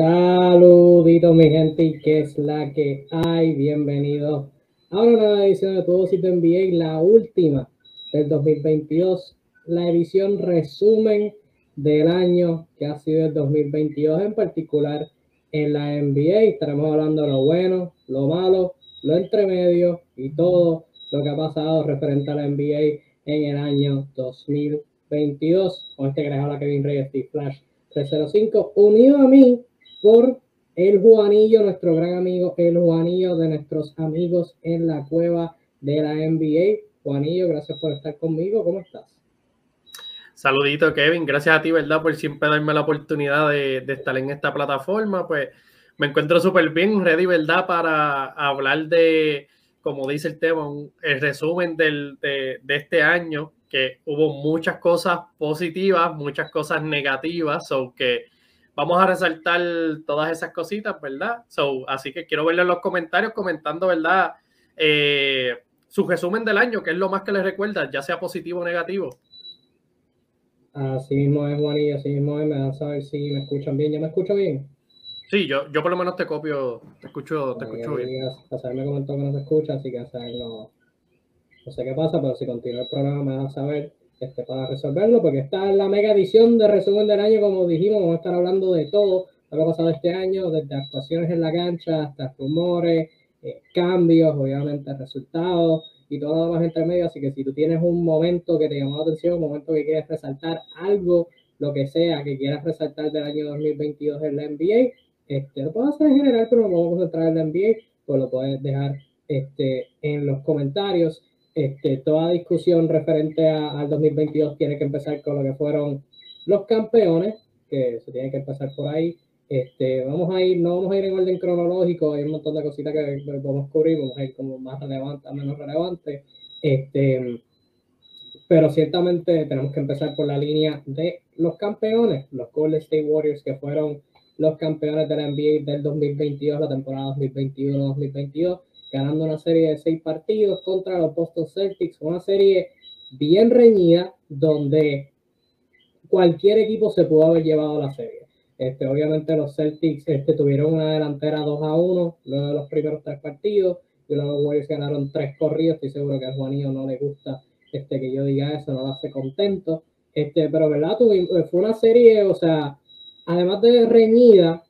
Saludito mi gente, y que es la que hay. Bienvenidos a una nueva edición de Todo Sitio NBA, la última del 2022, la edición resumen del año que ha sido el 2022, en particular en la NBA. Estaremos hablando de lo bueno, lo malo, lo entremedio y todo lo que ha pasado referente a la NBA en el año 2022. Con este que les habla Kevin Reyes, Steve Flash 305, unido a mí por el Juanillo, nuestro gran amigo, el Juanillo de nuestros amigos en la cueva de la NBA. Juanillo, gracias por estar conmigo. ¿Cómo estás? Saludito, Kevin. Gracias a ti, ¿verdad? Por siempre darme la oportunidad de, estar en esta plataforma. Pues me encuentro súper bien, ready, ¿verdad? Para hablar de, como dice el tema, el resumen del, de, este año, que hubo muchas cosas positivas, muchas cosas negativas, o que vamos a resaltar todas esas cositas, ¿verdad? So, así que quiero verlo en los comentarios comentando, ¿verdad? Eh, su resumen del año, que es lo más que les recuerda, ya sea positivo o negativo. Así mismo es, Juan, y así mismo es. Me dan a saber si me escuchan bien. ¿Ya me escucho bien? Sí, yo, yo por lo menos te copio, te escucho, te escucho bien. Hacer me comentó que no se escucha, así que no, no sé qué pasa, pero si continúa el programa me a saber este, para resolverlo, porque está en la mega edición de resumen del año, como dijimos, vamos a estar hablando de todo lo que ha pasado este año, desde actuaciones en la cancha hasta rumores, eh, cambios, obviamente resultados y todo lo más entre medio. Así que si tú tienes un momento que te llamó la atención, un momento que quieres resaltar algo, lo que sea que quieras resaltar del año 2022 en la NBA, este, lo puedes hacer en general, pero no vamos a concentrar en la NBA, pues lo puedes dejar este, en los comentarios. Este, toda discusión referente al 2022 tiene que empezar con lo que fueron los campeones, que se tiene que empezar por ahí. Este, vamos a ir, no vamos a ir en orden cronológico, hay un montón de cositas que podemos cubrir, vamos a ir como más relevante a menos relevante. Este, pero ciertamente tenemos que empezar por la línea de los campeones, los Golden State Warriors, que fueron los campeones de la NBA del 2022, la temporada 2021-2022 ganando una serie de seis partidos contra los Boston Celtics, una serie bien reñida donde cualquier equipo se pudo haber llevado la serie. Este, obviamente los Celtics este, tuvieron una delantera 2 a 1 luego de los primeros tres partidos y luego los Warriors ganaron tres corridos. Estoy seguro que a Juanillo no le gusta este, que yo diga eso, no lo hace contento. Este, pero verdad, fue una serie, o sea, además de reñida,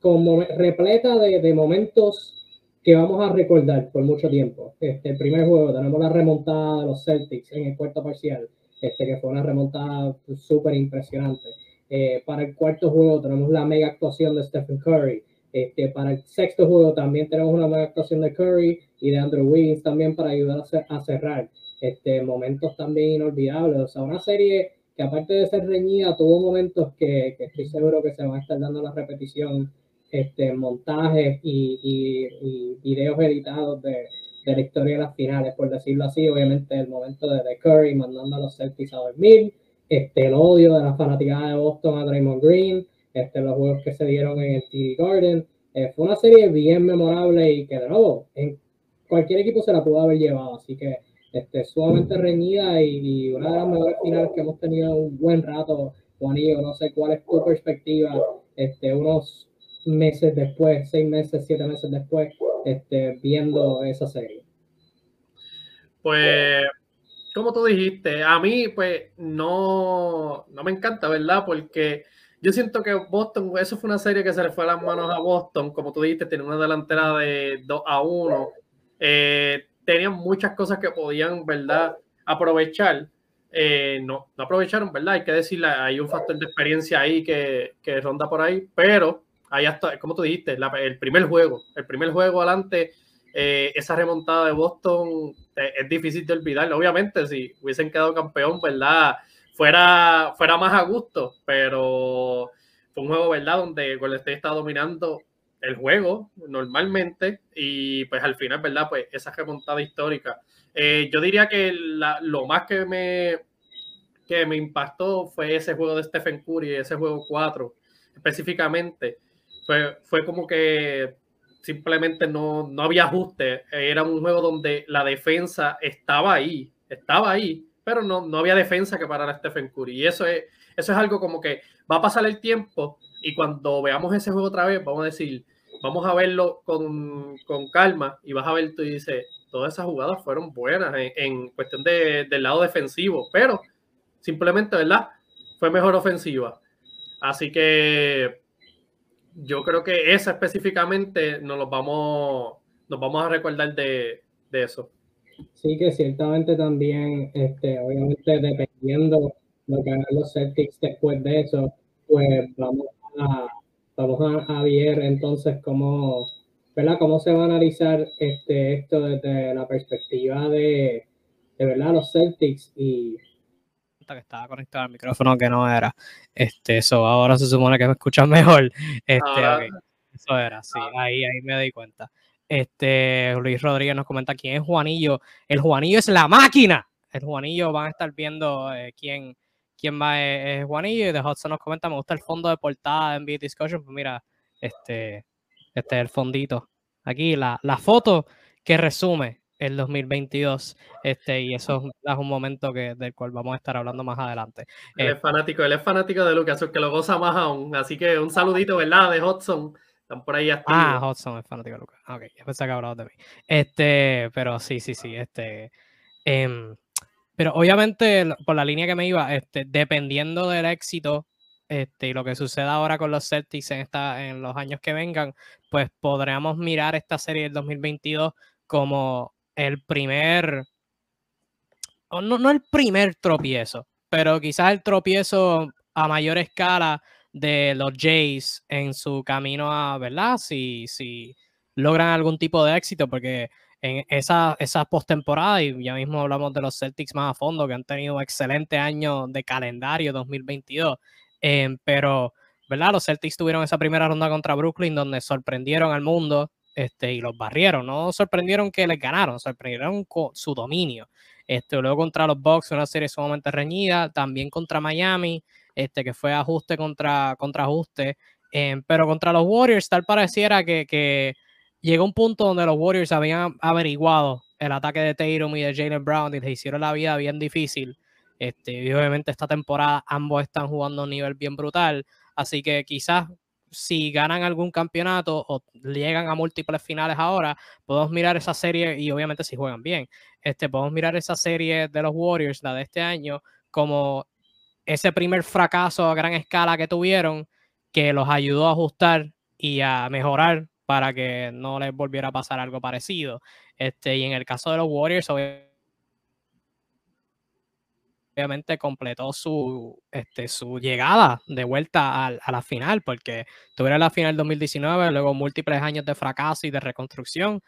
como repleta de, de momentos que vamos a recordar por mucho tiempo. Este, el primer juego tenemos la remontada de los Celtics en el cuarto parcial, este, que fue una remontada súper impresionante. Eh, para el cuarto juego tenemos la mega actuación de Stephen Curry. Este, para el sexto juego también tenemos una mega actuación de Curry y de Andrew Wiggins también para ayudar a, cerrar. Este, momentos también inolvidables. O sea, una serie que aparte de ser reñida, tuvo momentos que, que estoy seguro que se van a estar dando la repetición este, montajes y, y, videos editados de, de, la historia de las finales, por decirlo así. Obviamente, el momento de, de Curry mandando a los Celtics a dormir, este, el odio de la fanaticada de Boston a Draymond Green, este, los juegos que se dieron en el TV Garden. Eh, fue una serie bien memorable y que, de nuevo, en cualquier equipo se la pudo haber llevado. Así que este, sumamente reñida y, y, una de las mejores finales que hemos tenido un buen rato, Juanillo. No sé cuál es tu perspectiva. Este, unos meses después, seis meses, siete meses después, este, viendo esa serie? Pues, como tú dijiste, a mí pues no, no me encanta, ¿verdad? Porque yo siento que Boston, eso fue una serie que se le fue a las manos a Boston, como tú dijiste, tiene una delantera de 2 a 1. Eh, tenían muchas cosas que podían, ¿verdad? Aprovechar. Eh, no, no aprovecharon, ¿verdad? Hay que decirle, hay un factor de experiencia ahí que, que ronda por ahí, pero ahí hasta, como tú dijiste, el primer juego, el primer juego adelante, eh, esa remontada de Boston eh, es difícil de olvidar. Obviamente, si hubiesen quedado campeón, ¿verdad? Fuera, fuera más a gusto, pero fue un juego, ¿verdad? Donde Golden State está dominando el juego normalmente y pues al final, ¿verdad? Pues esa remontada histórica. Eh, yo diría que lo más que me, que me impactó fue ese juego de Stephen Curry, ese juego 4 específicamente fue, fue como que simplemente no, no había ajuste. Era un juego donde la defensa estaba ahí, estaba ahí, pero no, no había defensa que parara a Stephen Curry. Y eso es, eso es algo como que va a pasar el tiempo y cuando veamos ese juego otra vez, vamos a decir, vamos a verlo con, con calma y vas a ver, tú dices, todas esas jugadas fueron buenas en, cuestión de, del lado defensivo, pero simplemente, ¿verdad? Fue mejor ofensiva. Así que yo creo que esa específicamente nos lo vamos, nos vamos a recordar de, de eso. Sí, que ciertamente también, este, obviamente dependiendo lo que hagan los Celtics después de eso, pues vamos a, vamos a, ver entonces cómo, ¿verdad? cómo se va a analizar este, esto desde la perspectiva de, de verdad los Celtics y que estaba conectado al micrófono que no era. Este, eso ahora se supone que me escuchan mejor. Este, Eso era, sí, ahí, ahí me di cuenta. Este, Luis Rodríguez nos comenta quién es Juanillo. El Juanillo es la máquina. El Juanillo van a estar viendo eh, quién, quién va es, Juanillo. Y de Hudson nos comenta, me gusta el fondo de portada de NBA Discussion. Pues mira, este, este es el fondito. Aquí la, la foto que resume el 2022. Este, y eso es un momento que, del cual vamos a estar hablando más adelante. Él es eh, fanático, él es fanático de Lucas, que lo goza más aún. Así que un saludito, ¿verdad? De Hudson están por ahí Ah, Hudson es fanático de Lucas. Ok, ya pensé que hablado de mí. Este, pero sí, sí, sí. Este, em, pero obviamente, por la línea que me iba, este, dependiendo del éxito este, y lo que suceda ahora con los Celtics en, esta, en los años que vengan, pues podríamos mirar esta serie del 2022 como el primer, no, no el primer tropiezo, pero quizás el tropiezo a mayor escala de los Jays en su camino a, ¿verdad? Si, si logran algún tipo de éxito, porque en esa, esa postemporada, y ya mismo hablamos de los Celtics más a fondo, que han tenido un excelente año de calendario 2022, em, pero, ¿verdad? Los Celtics tuvieron esa primera ronda contra Brooklyn donde sorprendieron al mundo este, y los barrieron, no sorprendieron que les ganaron, sorprendieron con su dominio. Este, luego contra los Bucks, una serie sumamente reñida, también contra Miami, este, que fue ajuste contra, contra ajuste. Em, pero contra los Warriors, tal pareciera que, que, llegó un punto donde los Warriors habían averiguado el ataque de Tatum y de Jalen Brown y les hicieron la vida bien difícil. Este, y obviamente esta temporada ambos están jugando a un nivel bien brutal. Así que quizás si ganan algún campeonato o llegan a múltiples finales ahora, podemos mirar esa serie y obviamente si juegan bien, este, podemos mirar esa serie de los Warriors, la de este año, como ese primer fracaso a gran escala que tuvieron, que los ayudó a ajustar y a mejorar para que no les volviera a pasar algo parecido. Este, y en el caso de los Warriors, obviamente completó su, este, su llegada de vuelta a, la final, porque tuvieron la final 2019, luego múltiples años de fracaso y de reconstrucción,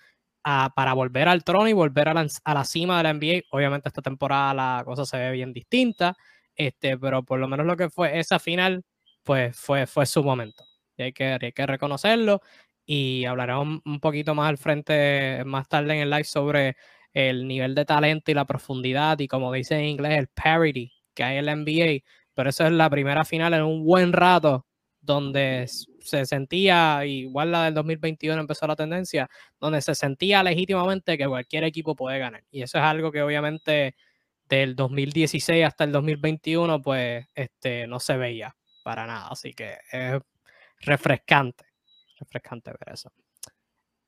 para volver al trono y volver a la, a la, cima de la NBA. Obviamente esta temporada la cosa se ve bien distinta, este, pero por lo menos lo que fue esa final, pues fue, fue su momento. Y hay que, hay que reconocerlo. Y hablaremos un poquito más al frente, más tarde en el live, sobre el nivel de talento y la profundidad, y como dice en inglés, el parity que hay en la NBA. Pero eso es la primera final en un buen rato donde se sentía, igual la del 2021 empezó la tendencia, donde se sentía legítimamente que cualquier equipo puede ganar. Y eso es algo que obviamente del 2016 hasta el 2021, pues este, no se veía para nada. Así que es refrescante, refrescante ver eso.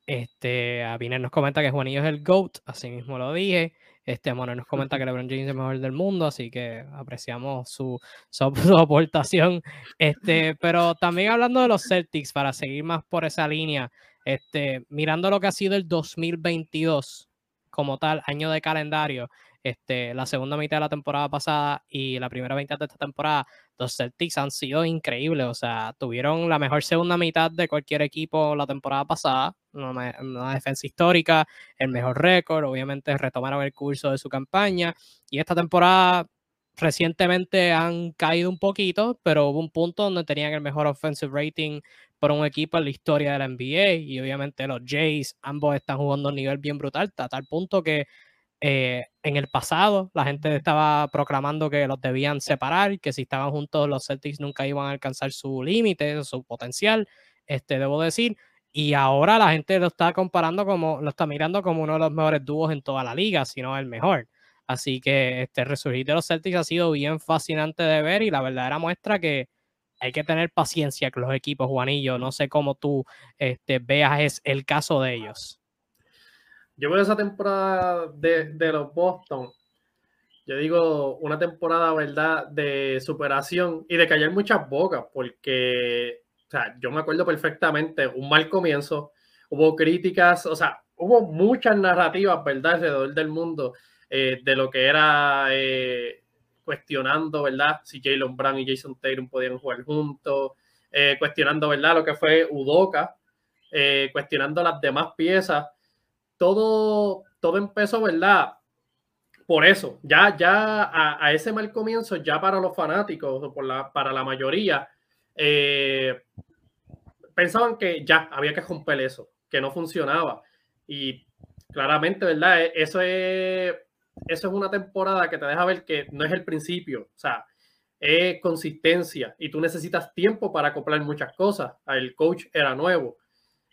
Este, Abiner nos comenta que Juanillo es el GOAT, así mismo lo dije. Este, bueno, nos comenta que LeBron James es el mejor del mundo, así que apreciamos su, su, aportación. Este, pero también hablando de los Celtics, para seguir más por esa línea, este, mirando lo que ha sido el 2022 como tal, año de calendario, este, la segunda mitad de la temporada pasada y la primera mitad de esta temporada, los Celtics han sido increíbles. O sea, tuvieron la mejor segunda mitad de cualquier equipo la temporada pasada, una, defensa histórica, el mejor récord. Obviamente retomaron el curso de su campaña y esta temporada recientemente han caído un poquito, pero hubo un punto donde tenían el mejor offensive rating por un equipo en la historia de la NBA y obviamente los Jays ambos están jugando a un nivel bien brutal, a tal punto que eh, en el pasado la gente estaba proclamando que los debían separar, que si estaban juntos los Celtics nunca iban a alcanzar su límite, su potencial, este, debo decir. Y ahora la gente lo está comparando como, lo está mirando como uno de los mejores dúos en toda la liga, si no el mejor. Así que este resurgir de los Celtics ha sido bien fascinante de ver y la verdadera muestra que hay que tener paciencia con los equipos, Juanillo. No sé cómo tú este, veas es el caso de ellos. Yo veo esa temporada de, de los Boston yo digo, una temporada, ¿verdad?, de superación y de callar muchas bocas, porque, o sea, yo me acuerdo perfectamente, un mal comienzo, hubo críticas, o sea, hubo muchas narrativas, ¿verdad?, alrededor del mundo eh, de lo que era eh, cuestionando, ¿verdad?, si Jalen Brown y Jason Tatum podían jugar juntos, eh, cuestionando, ¿verdad?, lo que fue Udoka, cuestionando las demás piezas. Todo, todo empezó, ¿verdad? por eso, ya, ya a, ese mal comienzo, ya para los fanáticos, por la, para la mayoría, eh, pensaban que ya había que romper eso, que no funcionaba. Y claramente, ¿verdad? E, eso es, eso es una temporada que te deja ver que no es el principio, o sea, es consistencia y tú necesitas tiempo para acoplar muchas cosas. El coach era nuevo.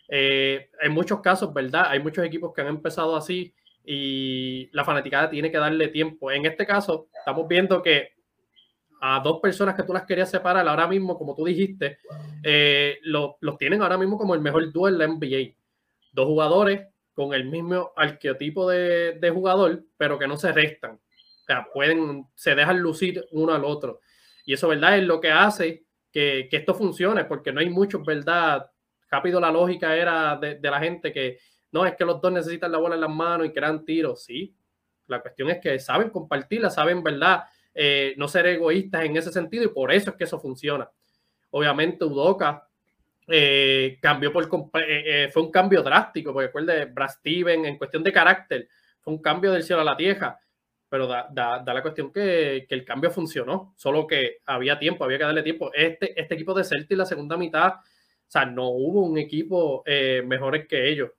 Eh, en muchos casos, ¿verdad? Hay muchos equipos que han empezado así y la fanaticada tiene que darle tiempo. En este caso, estamos viendo que a dos personas que tú las querías separar ahora mismo, como tú dijiste, eh, los tienen ahora mismo como el mejor dúo en la NBA. Dos jugadores con el mismo arqueotipo de, de, jugador, pero que no se restan. O sea, pueden, se dejan lucir uno al otro. Y eso, ¿verdad? Es lo que hace que, que esto funcione, porque no hay muchos, ¿verdad? Rápido la lógica era de, de la gente que no, es que los dos necesitan la bola en las manos y crean tiros, sí. La cuestión es que saben compartirla, saben, ¿verdad? Eh, no ser egoístas en ese sentido y por eso es que eso funciona. Obviamente Udoka eh, cambió por eh, fue un cambio drástico, porque recuerde, Brad Steven en cuestión de carácter fue un cambio del cielo a la tierra, pero da, la cuestión que, que, el cambio funcionó, solo que había tiempo, había que darle tiempo. Este, este equipo de Celtic la segunda mitad, o sea, no hubo un equipo mejor que ellos.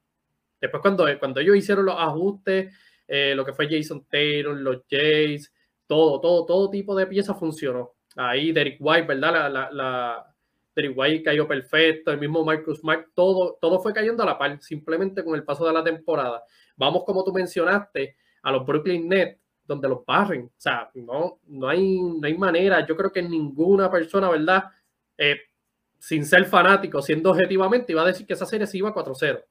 Después cuando, cuando ellos hicieron los ajustes, eh, lo que fue Jason Taylor, los Jays, todo, todo, todo tipo de piezas funcionó. Ahí Derek White, ¿verdad? La, la, la, Derek White cayó perfecto, el mismo Marcus Mark, todo, todo fue cayendo a la par, simplemente con el paso de la temporada. Vamos, como tú mencionaste, a los Brooklyn Nets, donde los barren. O sea, no, no, hay, no hay manera. Yo creo que ninguna persona, ¿verdad? Eh, sin ser fanático, siendo objetivamente, iba a decir que esa serie se iba 4-0. O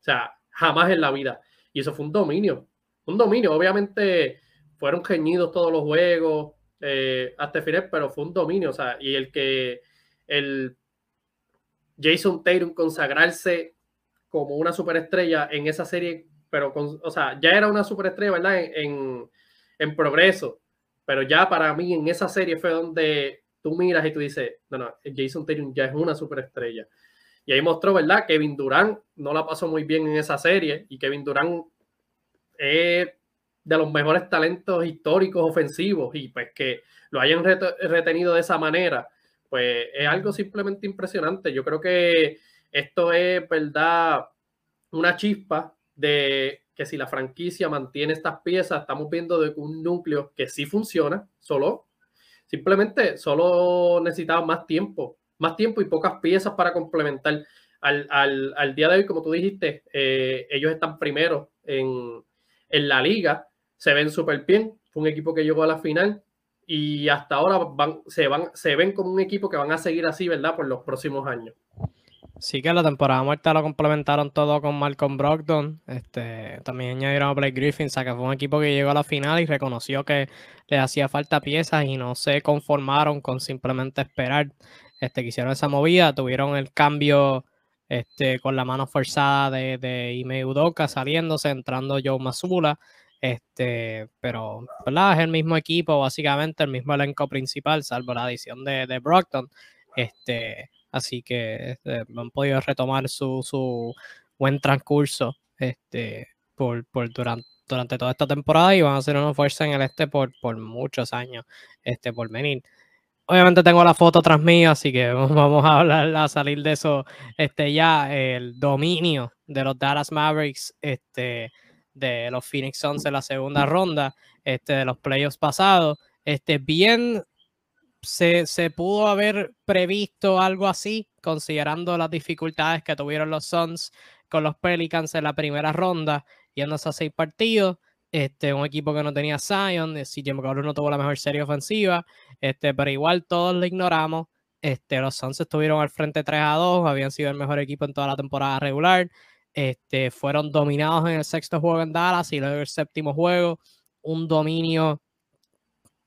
sea, jamás en la vida. Y eso fue un dominio. Un dominio. Obviamente fueron geñidos todos los juegos eh, hasta el final, pero fue un dominio. O sea, y el que el Jason Tatum consagrarse como una superestrella en esa serie, pero con, o sea, ya era una superestrella, ¿verdad? En, en, progreso. Pero ya para mí en esa serie fue donde tú miras y tú dices, no, no, Jason Tatum ya es una superestrella. Y ahí mostró, ¿verdad? Kevin Durán no la pasó muy bien en esa serie y Kevin Durán es de los mejores talentos históricos ofensivos y pues que lo hayan retenido de esa manera, pues es algo simplemente impresionante. Yo creo que esto es, ¿verdad? Una chispa de que si la franquicia mantiene estas piezas, estamos viendo de un núcleo que sí funciona, solo, simplemente solo necesitaba más tiempo más tiempo y pocas piezas para complementar. Al, al, al día de hoy, como tú dijiste, eh, ellos están primero en, en, la liga, se ven súper bien, fue un equipo que llegó a la final y hasta ahora van, se, van, se ven como un equipo que van a seguir así, ¿verdad? Por los próximos años. Sí que la temporada muerta lo complementaron todo con Malcolm Brogdon. Este, también añadieron a Blake Griffin, o que fue un equipo que llegó a la final y reconoció que le hacía falta piezas y no se conformaron con simplemente esperar este, que hicieron esa movida, tuvieron el cambio este, con la mano forzada de, de Ime Udoka saliéndose, entrando Joe Masula, este, pero es el mismo equipo, básicamente el mismo elenco principal, salvo la adición de, de Brockton. Este, así que este, han podido retomar su, su buen transcurso este, por, por durante, durante toda esta temporada y van a ser una fuerza en el este por, por muchos años este, por venir obviamente tengo la foto tras mío, así que vamos a hablar, a salir de eso. Este ya, el dominio de los Dallas Mavericks, este, de los Phoenix Suns en la segunda ronda, este, de los playoffs pasados. Este, bien se, pudo haber previsto algo así, considerando las dificultades que tuvieron los Suns con los Pelicans en la primera ronda, yéndose a seis partidos. Este, un equipo que no tenía Zion, CJ McCollum no tuvo la mejor serie ofensiva, este, pero igual todos lo ignoramos. Este, los Suns estuvieron al frente 3 a 2, habían sido el mejor equipo en toda la temporada regular. Este, fueron dominados en el sexto juego en Dallas y luego el séptimo juego. Un dominio,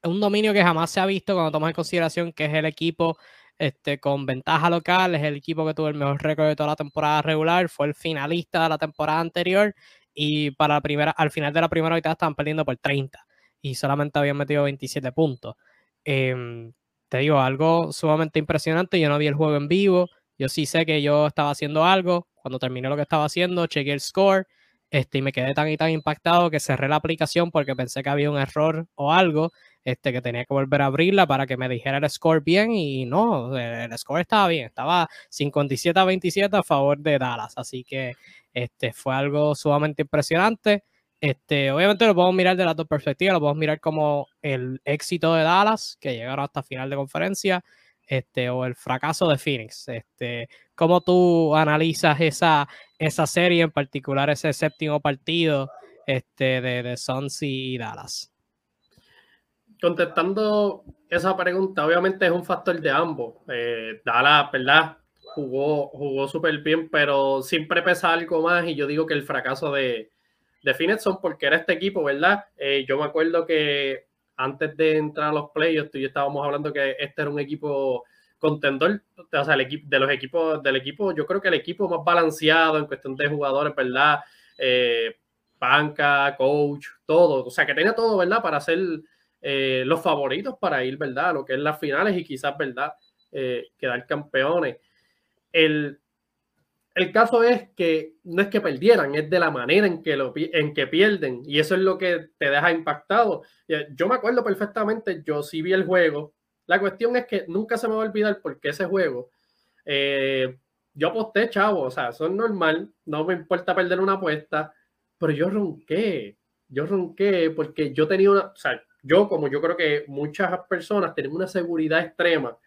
un dominio que jamás se ha visto cuando tomas en consideración que es el equipo este, con ventaja local, es el equipo que tuvo el mejor récord de toda la temporada regular, fue el finalista de la temporada anterior y para la primera, al final de la primera mitad estaban perdiendo por 30 y solamente habían metido 27 puntos. Em, te digo, algo sumamente impresionante. Yo no vi el juego en vivo. Yo sí sé que yo estaba haciendo algo. Cuando terminé lo que estaba haciendo, chequé el score este, y me quedé tan y tan impactado que cerré la aplicación porque pensé que había un error o algo, este, que tenía que volver a abrirla para que me dijera el score bien y no, el, score estaba bien, estaba 57 a 27 a favor de Dallas, así que este, fue algo sumamente impresionante. Este, obviamente lo podemos mirar de las dos perspectivas, lo podemos mirar como el éxito de Dallas, que llegaron hasta final de conferencia, este, o el fracaso de Phoenix. Este, ¿Cómo tú analizas esa, esa serie, en particular ese séptimo partido este, de, de Suns y Dallas? Contestando esa pregunta, obviamente es un factor de ambos. Eh, Dallas, ¿verdad? Jugó, jugó súper bien, pero siempre pesa algo más y yo digo que el fracaso de, de Finetson porque era este equipo, ¿verdad? Eh, yo me acuerdo que antes de entrar a los playoffs, tú y yo estábamos hablando que este era un equipo contendor, o sea, el equipo, de los equipos, del equipo, yo creo que el equipo más balanceado en cuestión de jugadores, ¿verdad? Eh, banca, coach, todo, o sea, que tenía todo, ¿verdad? Para ser eh, los favoritos para ir, ¿verdad? A lo que es las finales y quizás, ¿verdad? quedar campeones. El, el caso es que no es que perdieran, es de la manera en que, lo, en que pierden. Y eso es lo que te deja impactado. Yo me acuerdo perfectamente, yo sí vi el juego. La cuestión es que nunca se me va a olvidar porque ese juego, eh, yo aposté, chavo, o sea, eso es normal, no me importa perder una apuesta, pero yo ronqué, yo ronqué porque yo tenía una, o sea, yo como yo creo que muchas personas tienen una seguridad extrema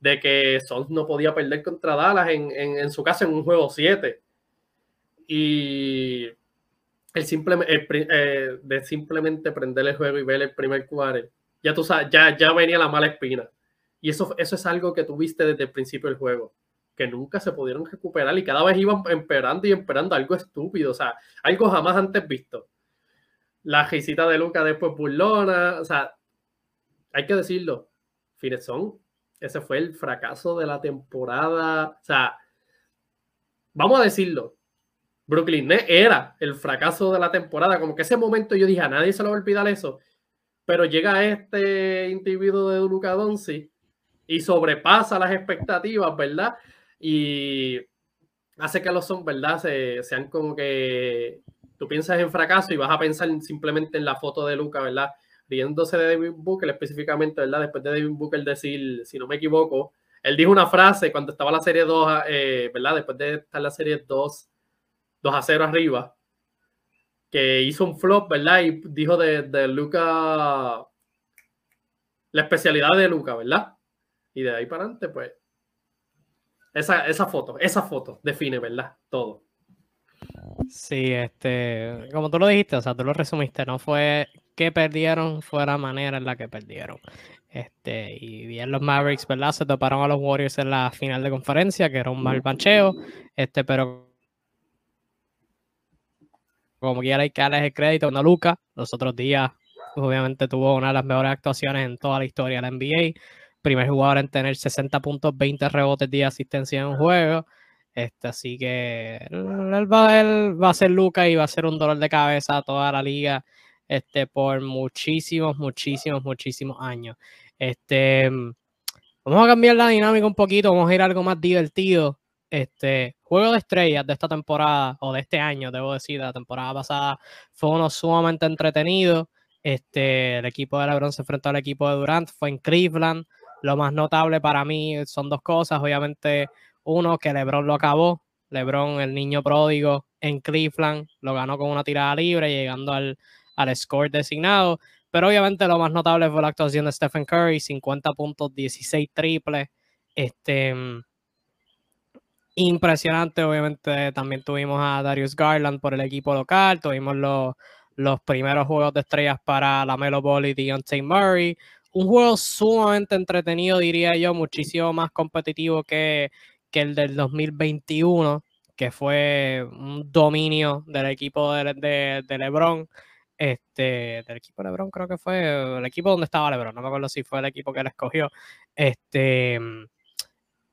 de que Sons no podía perder contra Dallas en, su casa en un juego 7. Y el simple, eh, de simplemente prender el juego y ver el primer cuadro, ya tú ya, ya venía la mala espina. Y eso, eso es algo que tuviste desde el principio del juego, que nunca se pudieron recuperar y cada vez iban empeorando y empeorando algo estúpido, o sea, algo jamás antes visto. La risita de Luca después burlona, o sea, hay que decirlo, Finezón ese fue el fracaso de la temporada. O sea, vamos a decirlo. Brooklyn era el fracaso de la temporada. Como que ese momento yo dije, a nadie se le va a olvidar eso. Pero llega este individuo de Luca Doncic y sobrepasa las expectativas, ¿verdad? Y hace que los son, ¿verdad? Se, sean como que tú piensas en fracaso y vas a pensar simplemente en la foto de Luca, ¿verdad? riéndose de David Booker específicamente, ¿verdad? Después de David Booker decir, si no me equivoco, él dijo una frase cuando estaba la serie 2, eh, ¿verdad? Después de estar la serie 2, 2 a 0 arriba, que hizo un flop, ¿verdad? Y dijo de, de Luca, la especialidad de Luca, ¿verdad? Y de ahí para adelante, pues, esa, esa foto, esa foto define, ¿verdad? Todo. Sí, este, como tú lo dijiste, o sea, tú lo resumiste, no fue que perdieron, fue la manera en la que perdieron. Este, y bien los Mavericks, ¿verdad? Se toparon a los Warriors en la final de conferencia, que era un mal bancheo, este, pero como quiera hay que darles el crédito a Luca, los otros días obviamente tuvo una de las mejores actuaciones en toda la historia de la NBA, primer jugador en tener 60 puntos, 20 rebotes, de asistencia en un juego, este, así que él va, él va a ser Luca y va a ser un dolor de cabeza a toda la liga este, por muchísimos, muchísimos, muchísimos años. Este, vamos a cambiar la dinámica un poquito, vamos a ir a algo más divertido. Este, juego de estrellas de esta temporada, o de este año, debo decir, de la temporada pasada, fue uno sumamente entretenido. Este, el equipo de LeBron se enfrentó al equipo de Durant, fue en Cleveland. Lo más notable para mí son dos cosas. Obviamente, uno, que LeBron lo acabó. LeBron, el niño pródigo en Cleveland, lo ganó con una tirada libre, llegando al, al score designado. Pero obviamente lo más notable fue la actuación de Stephen Curry, 50 puntos, 16 triples. Este, impresionante, obviamente también tuvimos a Darius Garland por el equipo local, tuvimos los, los primeros juegos de estrellas para la Melo Ball y Deontay Murray, un juego sumamente entretenido, diría yo, muchísimo más competitivo que, que el del 2021, que fue un dominio del equipo de, de, LeBron. Este, del equipo de LeBron creo que fue el equipo donde estaba LeBron, no me acuerdo si fue el equipo que él escogió. Este,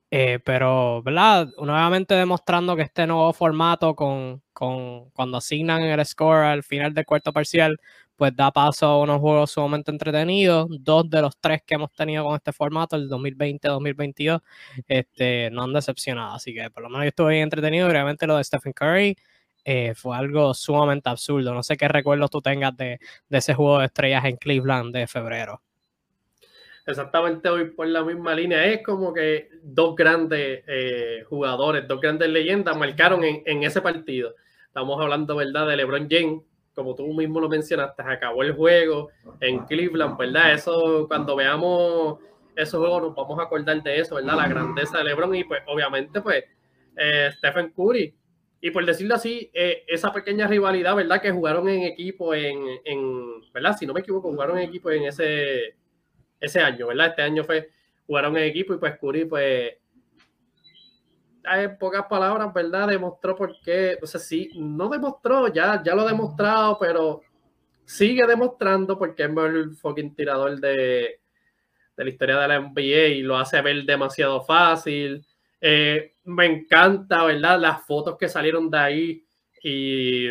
eh, pero, ¿verdad? Nuevamente demostrando que este nuevo formato con, con, cuando asignan el score al final del cuarto parcial, pues da paso a unos juegos sumamente entretenidos. Dos de los tres que hemos tenido con este formato, el 2020-2022, este, no han decepcionado. Así que por lo menos yo estuve bien entretenido. Realmente lo de Stephen Curry eh, fue algo sumamente absurdo. No sé qué recuerdos tú tengas de, de ese juego de estrellas en Cleveland de febrero exactamente hoy por la misma línea. Es como que dos grandes eh, jugadores, dos grandes leyendas marcaron en, ese partido. Estamos hablando, ¿verdad?, de LeBron James, como tú mismo lo mencionaste, acabó el juego en Cleveland, ¿verdad? Eso, cuando veamos esos juegos nos vamos a acordar de eso, ¿verdad? La grandeza de LeBron y pues obviamente pues eh, Stephen Curry. Y por decirlo así, eh, esa pequeña rivalidad, ¿verdad? Que jugaron en equipo en, en, ¿verdad? Si no me equivoco, jugaron en equipo en ese, ese año, ¿verdad? Este año fue, jugaron en equipo y pues Curry, pues, en pocas palabras, ¿verdad? Demostró por qué, o sea, sí, no demostró, ya, ya lo ha demostrado, pero sigue demostrando porque es el fucking tirador de, de la historia de la NBA y lo hace ver demasiado fácil. Eh, me encanta, ¿verdad? Las fotos que salieron de ahí y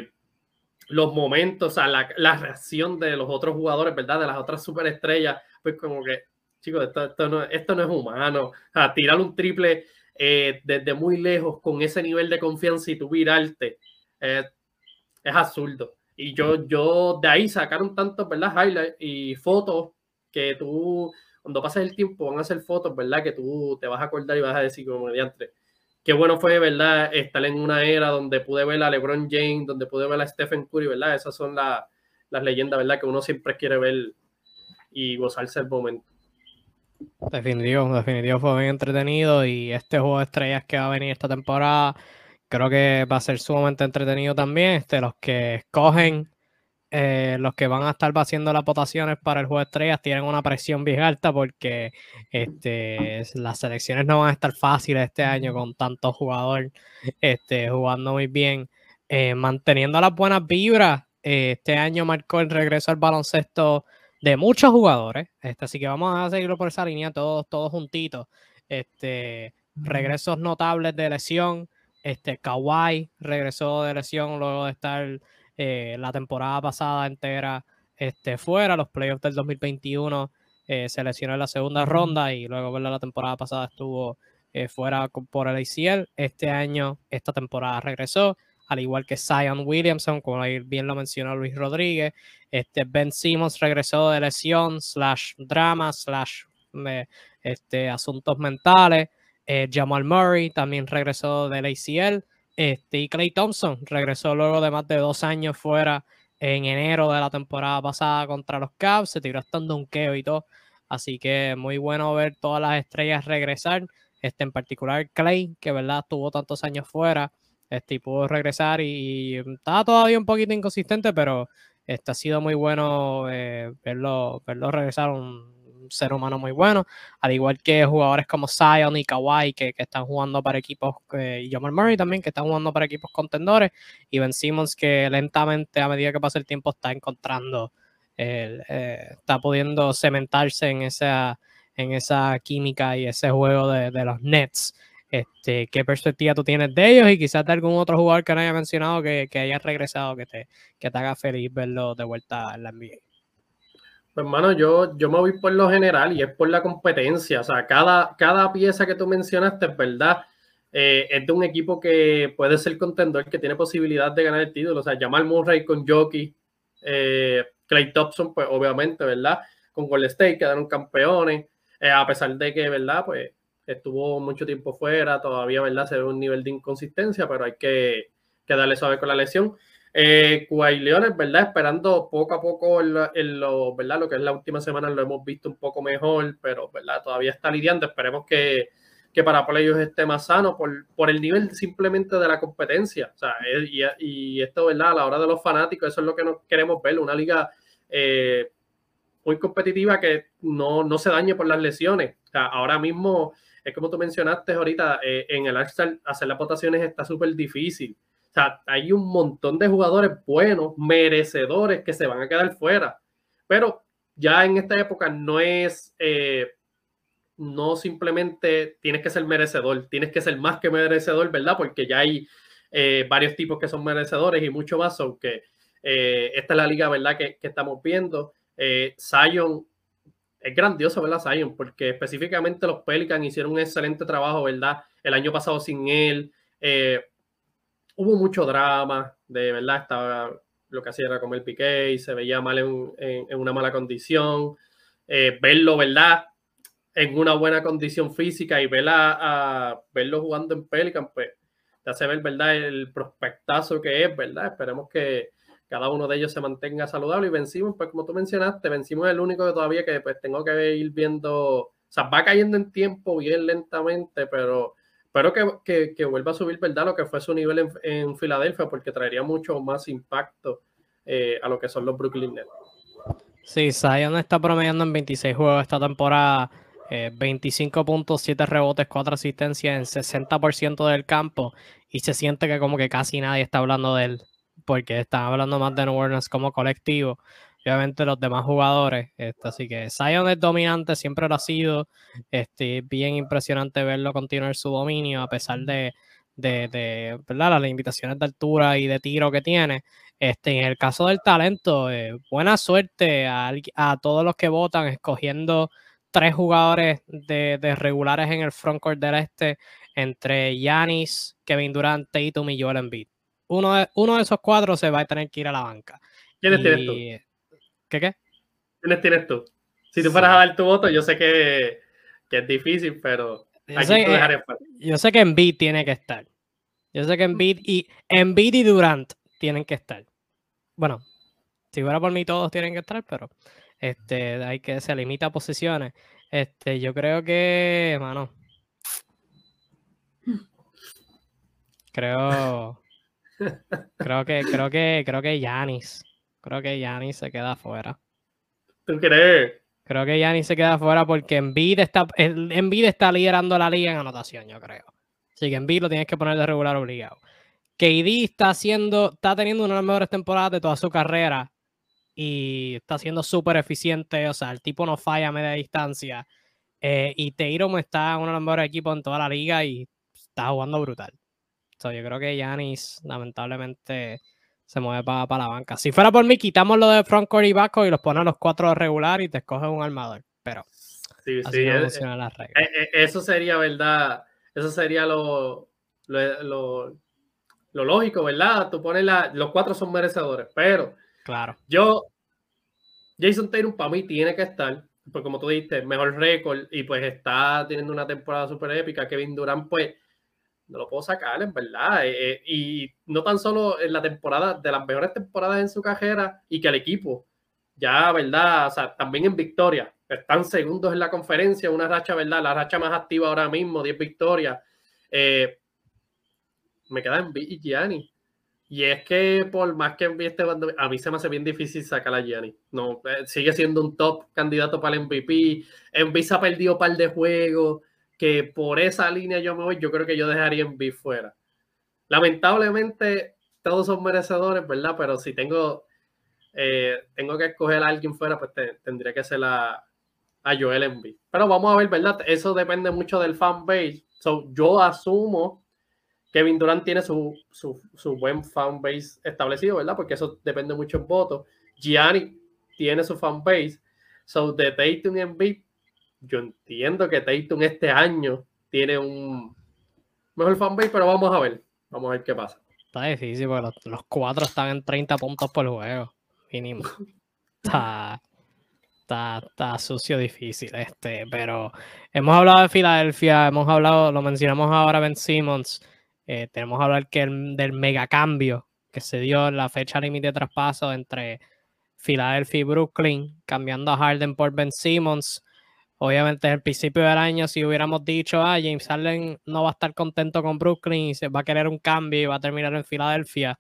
los momentos, o sea, la, la, reacción de los otros jugadores, ¿verdad? De las otras superestrellas pues como que, chicos, esto, no, esto no es humano. O sea, tirar un triple eh, desde muy lejos con ese nivel de confianza y tú virarte eh, es absurdo. Y yo, yo de ahí sacaron tantos, ¿verdad? Highlights y fotos que tú, cuando pases el tiempo, van a hacer fotos, ¿verdad? Que tú te vas a acordar y vas a decir como mediante. Qué bueno fue, ¿verdad? Estar en una era donde pude ver a LeBron James, donde pude ver a Stephen Curry, ¿verdad? Esas son las leyendas, ¿verdad? Que uno siempre quiere ver y gozarse el momento. Definitivo, definitivo fue bien entretenido y este juego de estrellas que va a venir esta temporada creo que va a ser sumamente entretenido también. Este, los que escogen, eh, los que van a estar haciendo las votaciones para el juego de estrellas tienen una presión bien alta porque este, las selecciones no van a estar fáciles este año con tantos jugadores este, jugando muy bien, eh, manteniendo las buenas vibras. Eh, este año marcó el regreso al baloncesto de muchos jugadores. Este, así que vamos a seguirlo por esa línea, todos, todos juntitos. Este, regresos notables de lesión. Este, Kawhi regresó de lesión luego de estar eh, la temporada pasada entera este, fuera. Los playoffs del 2021 eh, se lesionó en la segunda ronda y luego la temporada pasada estuvo eh, fuera por el ACL. Este año, esta temporada regresó al igual que Zion Williamson, como bien lo mencionó Luis Rodríguez. Este Ben Simmons regresó de lesión, slash drama, slash eh, este, asuntos mentales. Eh, Jamal Murray también regresó del ACL. Este, y Clay Thompson regresó luego de más de dos años fuera en enero de la temporada pasada contra los Cavs. Se tiró hasta un donkeo y todo. Así que muy bueno ver todas las estrellas regresar. Este, en particular Clay, que verdad tuvo tantos años fuera este, pudo regresar y, estaba todavía un poquito inconsistente, pero este, ha sido muy bueno eh, verlo, verlo regresar un, ser humano muy bueno, al igual que jugadores como Zion y Kawhi que, que están jugando para equipos, eh, y Jamal Murray también que están jugando para equipos contendores, y Ben Simmons que lentamente a medida que pasa el tiempo está encontrando, eh, está pudiendo cementarse en esa, en esa química y ese juego de, de los Nets este, ¿Qué perspectiva tú tienes de ellos y quizás de algún otro jugador que no haya mencionado que, que haya regresado, que te, que te haga feliz verlo de vuelta en la NBA? Pues hermano, yo, yo me voy por lo general y es por la competencia. O sea, cada, cada pieza que tú mencionaste es verdad. Eh, es de un equipo que puede ser contendor, que tiene posibilidad de ganar el título. O sea, Jamal Murray con Jockey, eh, Clay Thompson, pues obviamente, ¿verdad? Con Golden State quedaron campeones, eh, a pesar de que, ¿verdad? Pues estuvo mucho tiempo fuera, todavía, ¿verdad? Se ve un nivel de inconsistencia, pero hay que, que darle suave con la lesión. Eh, Leones, ¿verdad? Esperando poco a poco en lo, ¿verdad? Lo que es la última semana lo hemos visto un poco mejor, pero, ¿verdad? Todavía está lidiando. Esperemos que, que para ellos esté más sano por, por, el nivel simplemente de la competencia. O sea, y, y, esto, ¿verdad? A la hora de los fanáticos, eso es lo que nos queremos ver, una liga, eh, muy competitiva que no, no se dañe por las lesiones. Ahora mismo, es como tú mencionaste ahorita, eh, en el Arsenal hacer las votaciones está súper difícil. O sea, hay un montón de jugadores buenos, merecedores que se van a quedar fuera. Pero ya en esta época no es, eh, no simplemente tienes que ser merecedor, tienes que ser más que merecedor, ¿verdad? Porque ya hay eh, varios tipos que son merecedores y mucho más, aunque eh, esta es la liga, ¿verdad? Que, que estamos viendo. Zion es grandioso, ¿verdad? Zion, porque específicamente los Pelicans hicieron un excelente trabajo, ¿verdad? El año pasado sin él. hubo mucho drama, de verdad, estaba lo que hacía era comer piqué y se veía mal en, una mala condición. Eh, verlo, ¿verdad? En una buena condición física y a, verlo jugando en Pelican, pues te hace ver, ¿verdad? El prospectazo que es, ¿verdad? Esperemos que cada uno de ellos se mantenga saludable y vencimos, pues como tú mencionaste, vencimos el único que todavía que pues tengo que ir viendo, o sea, va cayendo en tiempo bien lentamente, pero espero que, vuelva a subir, ¿verdad? Lo que fue su nivel en, Filadelfia, porque traería mucho más impacto eh, a lo que son los Brooklyn Nets. Sí, Zion está promediando en 26 juegos esta temporada, 25 eh, puntos, 7 rebotes, 4 asistencias en 60% del campo y se siente que como que casi nadie está hablando de él, porque están hablando más de New como colectivo obviamente los demás jugadores. Este, así que Zion es dominante, siempre lo ha sido. Este, bien impresionante verlo continuar su dominio a pesar de, de, las limitaciones de altura y de tiro que tiene. Este, en el caso del talento, eh, buena suerte a, todos los que votan escogiendo tres jugadores de, regulares en el frontcourt del este entre Yanis, Kevin Durant, Tatum y Joel Embiid. Uno de, uno de esos cuatro se va a tener que ir a la banca. ¿Quiénes tienes tú? ¿Qué qué? ¿Quiénes tienes tú? Si tú fueras a dar tu voto, yo sé que, es difícil, pero yo sé, que, yo sé que Embiid tiene que estar. Yo sé que Embiid y, Embiid y Durant tienen que estar. Bueno, si fuera por mí todos tienen que estar, pero este, hay que se limita a posiciones. Este, yo creo que, mano. Creo. Creo que, creo que, creo que Yanis. Creo que Yanni se queda afuera. ¿Tú crees? Creo que Yanni se queda afuera porque Embiid está, está liderando la liga en anotación, yo creo. Así que Embiid lo tienes que poner de regular obligado. KD está haciendo, está teniendo una de las mejores temporadas de toda su carrera y está siendo súper eficiente. O sea, el tipo no falla a media distancia. Eh, y Teirom está en uno de los mejores equipos en toda la liga y está jugando brutal. So, yo creo que Yanis, lamentablemente, se mueve para, la banca. Si fuera por mí, quitamos lo de frontcourt y backcourt y los pones los cuatro regular y te escoges un armador. Pero sí, sí, no eh, las reglas. Eh, eso sería, ¿verdad? Eso sería lo, lo, lógico, ¿verdad? Tú pones la, los cuatro son merecedores, pero claro. yo, Jason Taylor para mí tiene que estar, porque como tú dijiste, mejor récord y pues está teniendo una temporada súper épica. Kevin Durant, pues no lo puedo sacar, en verdad. Eh, eh, y no tan solo en la temporada, de las mejores temporadas en su carrera, y que el equipo, ya, ¿verdad? O sea, también en victoria. Están segundos en la conferencia, una racha, ¿verdad? La racha más activa ahora mismo, 10 victorias. Eh, me queda en y Gianni. Y es que por más que este a mí se me hace bien difícil sacar a Gianni. No, sigue siendo un top candidato para el MVP. En se ha perdido un par de juegos que por esa línea yo me voy, yo creo que yo dejaría en B fuera. Lamentablemente, todos son merecedores, ¿verdad? Pero si tengo, eh, tengo que escoger a alguien fuera, pues tendría que ser a, a Joel Embiid. Pero vamos a ver, ¿verdad? Eso depende mucho del fan base. yo asumo que Kevin Durant tiene su, su, su buen fan base establecido, ¿verdad? Porque eso depende mucho en votos. Gianni tiene su fan base. So, de Tatum y Embiid, yo entiendo que Tatum este año tiene un mejor fanbase, pero vamos a ver. Vamos a ver qué pasa. Está difícil porque los, cuatro están en 30 puntos por juego, mínimo. Está, está, sucio, difícil este, pero hemos hablado de Filadelfia, hemos hablado, lo mencionamos ahora Ben Simmons, eh, tenemos que hablar que el, del megacambio que se dio en la fecha límite de traspaso entre Filadelfia y Brooklyn, cambiando a Harden por Ben Simmons. Obviamente, en el principio del año, si hubiéramos dicho, ah, James Harden no va a estar contento con Brooklyn y se va a querer un cambio y va a terminar en Filadelfia,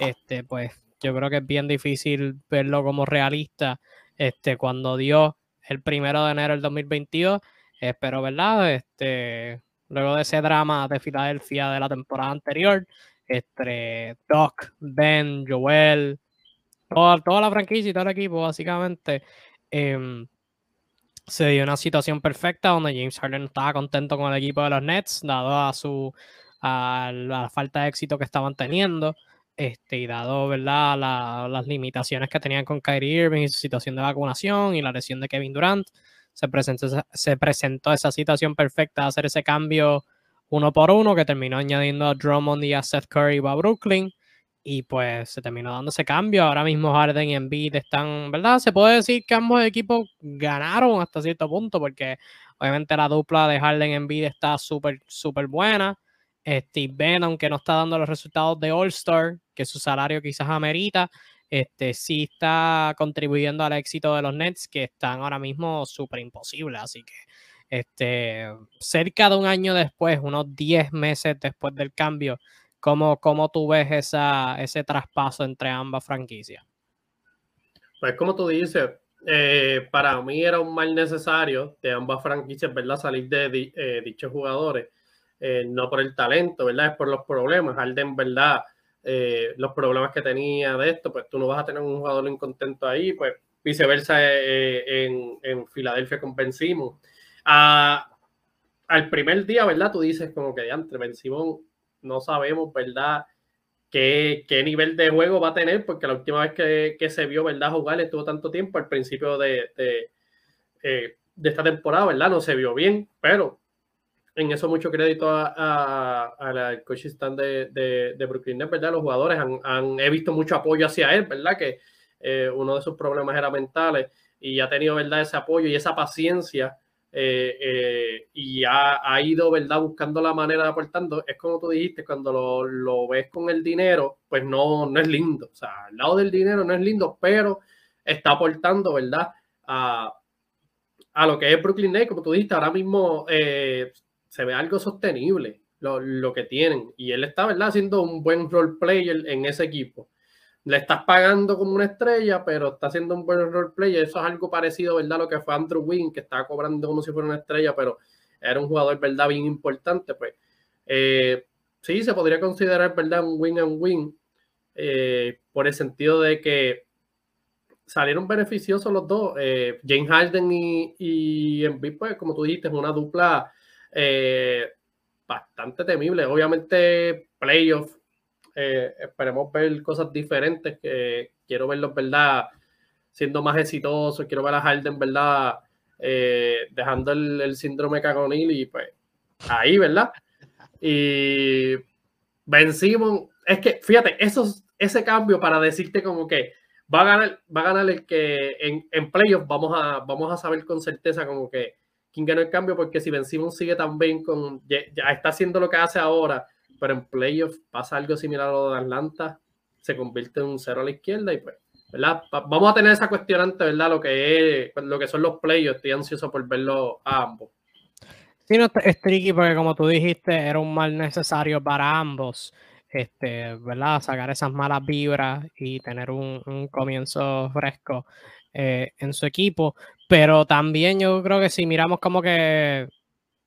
este, pues yo creo que es bien difícil verlo como realista. este, cuando dio el primero de enero del 2022. Espero, ¿verdad? Este, luego de ese drama de Filadelfia de la temporada anterior, entre Doc, Ben, Joel, toda, toda la franquicia y todo el equipo, básicamente, em, se dio una situación perfecta donde James Harden estaba contento con el equipo de los Nets, dado a su a la falta de éxito que estaban teniendo. Este, y dado ¿verdad? las limitaciones que tenían con Kyrie Irving y su situación de vacunación y la lesión de Kevin Durant, se presentó, se presentó esa situación perfecta de hacer ese cambio uno por uno que terminó añadiendo a Drummond y a Seth Curry a Brooklyn y pues se terminó dando ese cambio. Ahora mismo Harden y Embiid están, ¿verdad? Se puede decir que ambos equipos ganaron hasta cierto punto porque obviamente la dupla de Harden y Embiid está súper, súper buena. Steve Ben, aunque no está dando los resultados de All-Star, que su salario quizás amerita, este, sí está contribuyendo al éxito de los Nets, que están ahora mismo súper imposibles. Así que este, cerca de un año después, unos 10 meses después del cambio, ¿cómo, cómo tú ves esa, ese traspaso entre ambas franquicias? Pues como tú dices, eh, para mí era un mal necesario de ambas franquicias, ¿verdad? Salir de eh, dichos jugadores eh, no por el talento, ¿verdad? Es por los problemas. Harden, ¿verdad? Los problemas que tenía de esto, pues tú no vas a tener un jugador incontento ahí, pues viceversa en, en, Filadelfia con Ben Simon. al primer día, ¿verdad? Tú dices como que entre Ben no sabemos, ¿verdad? Qué, qué, nivel de juego va a tener, porque la última vez que, que se vio, ¿verdad? Jugar estuvo tanto tiempo al principio de, de, de esta temporada, ¿verdad? No se vio bien, pero en eso mucho crédito a, la coach stand de, de, Brooklyn ¿verdad? Los jugadores han, he visto mucho apoyo hacia él, ¿verdad? Que eh, uno de sus problemas era mentales y ha tenido, ¿verdad? Ese apoyo y esa paciencia eh, eh, y ha, ido, ¿verdad? Buscando la manera de aportando. Es como tú dijiste, cuando lo, lo, ves con el dinero, pues no, no es lindo. O sea, al lado del dinero no es lindo, pero está aportando, ¿verdad? A, a lo que es Brooklyn Nets, como tú dijiste, ahora mismo se ve algo sostenible lo, que tienen. Y él está, ¿verdad? Haciendo un buen role player en ese equipo. Le estás pagando como una estrella, pero está haciendo un buen role player. Eso es algo parecido, ¿verdad? Lo que fue Andrew Wynn, que estaba cobrando como si fuera una estrella, pero era un jugador, ¿verdad? Bien importante. Pues eh, sí, se podría considerar, ¿verdad? Un win and win. Eh, por el sentido de que salieron beneficiosos los dos. Eh, James Harden y, y Embiid, pues como tú dijiste, es una dupla bastante temible. Obviamente, playoff, eh, esperemos ver cosas diferentes. Que quiero verlos, ¿verdad? Siendo más exitosos. Quiero ver a Harden, ¿verdad? Eh, dejando el, síndrome cagonil y pues ahí, ¿verdad? Y Ben Simon, es que fíjate, ese cambio para decirte como que va a ganar, va a ganar el que en, en playoff vamos a, vamos a saber con certeza como que quién ganó el cambio, porque si Ben Simmons sigue tan bien con, ya, está haciendo lo que hace ahora, pero en playoff pasa algo similar a lo de Atlanta, se convierte en un cero a la izquierda y pues, ¿verdad? Vamos a tener esa cuestionante, ¿verdad? Lo que es, lo que son los playoffs, estoy ansioso por verlo a ambos. Sí, no, es tricky porque como tú dijiste, era un mal necesario para ambos, este, ¿verdad? Sacar esas malas vibras y tener un, comienzo fresco eh, en su equipo. Pero también yo creo que si miramos como que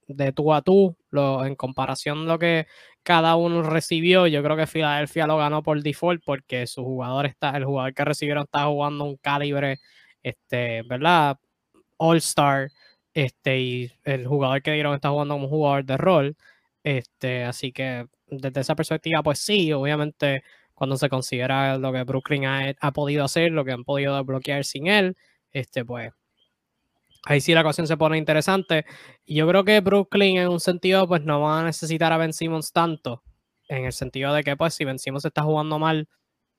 de tú a tú, lo, en comparación lo que cada uno recibió, yo creo que Filadelfia lo ganó por default porque su jugador está, el jugador que recibieron está jugando un calibre, este, ¿verdad? All Star, este, y el jugador que dieron está jugando como un jugador de rol, este, así que desde esa perspectiva, pues sí, obviamente cuando se considera lo que Brooklyn ha, ha podido hacer, lo que han podido bloquear sin él, este, pues ahí sí la cuestión se pone interesante. Y yo creo que Brooklyn en un sentido pues no va a necesitar a Ben Simmons tanto, en el sentido de que pues si Ben Simmons está jugando mal,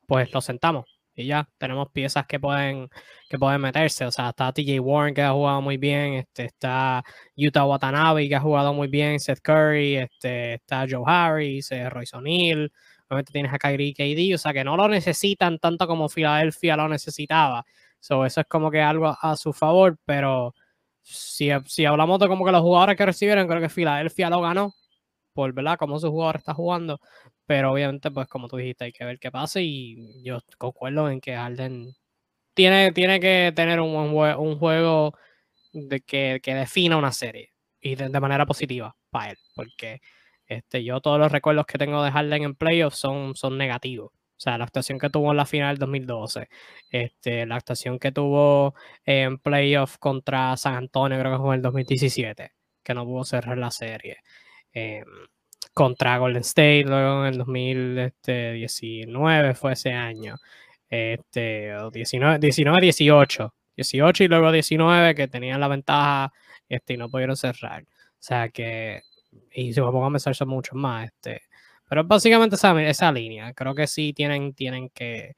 pues lo sentamos y ya tenemos piezas que pueden que pueden meterse, o sea, está TJ Warren que ha jugado muy bien, este está Utah Watanabe que ha jugado muy bien, Seth Curry, este está Joe Harris, eh, Royce O'Neal, obviamente tienes a Kyrie KD, o sea, que no lo necesitan tanto como Filadelfia lo necesitaba. So, eso es como que algo a, su favor, pero si, si, hablamos de como que los jugadores que recibieron, creo que Filadelfia lo ganó por, ¿verdad? Cómo su jugador está jugando, pero obviamente, pues como tú dijiste, hay que ver qué pasa y yo concuerdo en que Harden tiene, tiene que tener un, un juego de que, que, defina una serie y de, de, manera positiva para él, porque este, yo todos los recuerdos que tengo de Harden en playoffs son, son negativos. O sea, la actuación que tuvo en la final del 2012, este, la actuación que tuvo en playoff contra San Antonio, creo que fue en el 2017, que no pudo cerrar la serie. Eh, contra Golden State, luego en el 2019 fue ese año. Este, 19, 19, 18. 18 y luego 19 que tenían la ventaja este, y no pudieron cerrar. O sea que, y si me pongo a pensar son muchos más. Este, pero básicamente esa, esa línea, creo que sí tienen, tienen que,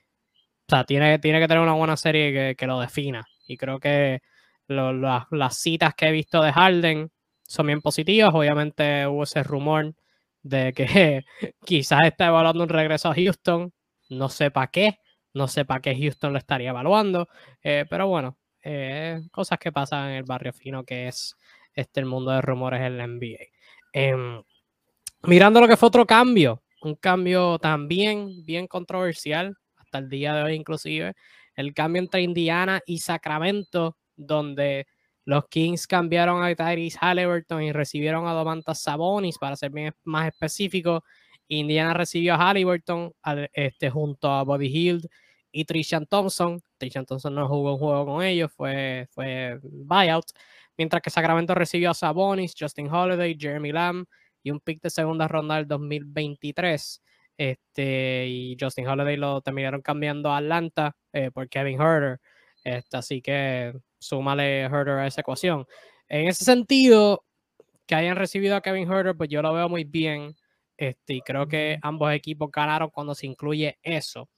o sea, tiene, tiene que tener una buena serie que, que lo defina. Y creo que lo, lo, las citas que he visto de Harden son bien positivas. Obviamente hubo ese rumor de que quizás está evaluando un regreso a Houston. No sé para qué, no sé para qué Houston lo estaría evaluando, eh, pero bueno, eh, cosas que pasan en el barrio fino que es este el mundo de rumores en la NBA. Em, mirando lo que fue otro cambio, un cambio también bien controversial, hasta el día de hoy inclusive, el cambio entre Indiana y Sacramento, donde los Kings cambiaron a Tyrese Halliburton y recibieron a Domantas Sabonis, para ser más específico. Indiana recibió a Halliburton este, junto a Bobby Hill y Trishan Thompson. Trishan Thompson no jugó un juego con ellos, fue, fue buyout. Mientras que Sacramento recibió a Sabonis, Justin Holiday, Jeremy Lamb y un pick de segunda ronda del 2023. Este, y Justin Holiday lo terminaron cambiando a Atlanta eh, por Kevin Herter. Este, así que súmale Herder a esa ecuación. En ese sentido, que hayan recibido a Kevin Herder, pues yo lo veo muy bien. Este, y creo que ambos equipos ganaron cuando se incluye eso.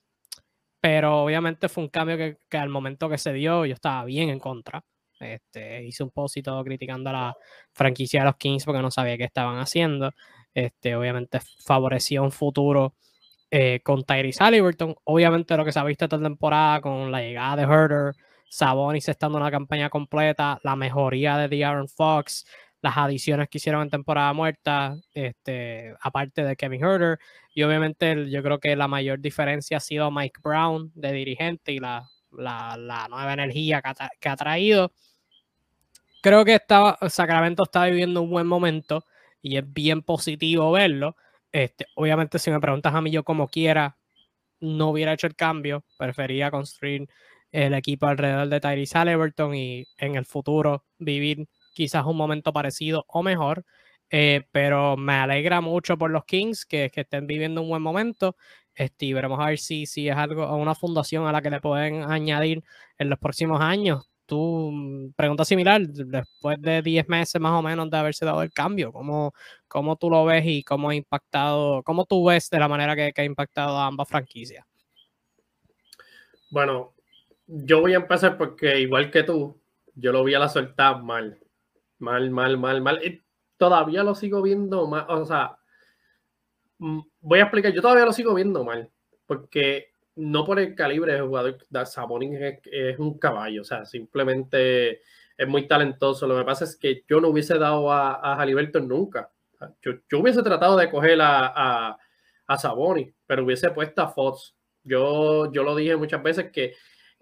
Pero obviamente fue un cambio que, que al momento que se dio, yo estaba bien en contra. Este, hice un post y todo criticando a la franquicia de los Kings porque no sabía qué estaban haciendo. Este, obviamente favorecía un futuro eh, con Tyrese Halliburton. Obviamente lo que se ha visto esta temporada con la llegada de Herder, Sabonis estando en una campaña completa, la mejoría de De'Aaron Fox, las adiciones que hicieron en temporada muerta, este, aparte de Kevin Herder. Y obviamente yo creo que la mayor diferencia ha sido Mike Brown de dirigente y la, la, nueva energía que ha, que ha, traído. Creo que Sacramento está viviendo un buen momento y es bien positivo verlo. Este, obviamente, si me preguntas a mí, yo como quiera, no hubiera hecho el cambio. Prefería construir el equipo alrededor de Tyrese Halliburton y en el futuro vivir quizás un momento parecido o mejor. Eh, pero me alegra mucho por los Kings que, que estén viviendo un buen momento. Este, y veremos a ver si, si es algo, una fundación a la que le pueden añadir en los próximos años. Tú, mm, pregunta similar, después de 10 meses más o menos de haberse dado el cambio, ¿cómo, cómo tú lo ves y cómo ha impactado, cómo tú ves de la manera que, que ha impactado a ambas franquicias? Bueno, yo voy a empezar porque igual que tú, yo lo vi a la suelta mal. Mal, mal, mal, mal. Y todavía lo sigo viendo mal. O sea, mm, voy a explicar, yo todavía lo sigo viendo mal. Porque no por el calibre de jugador, Sabonis es, es, un caballo. O sea, simplemente es muy talentoso. Lo que pasa es que yo no hubiese dado a, a Halliburton nunca. Yo, yo, hubiese tratado de coger a, a, a Sabonis, pero hubiese puesto a Fox. Yo, yo lo dije muchas veces que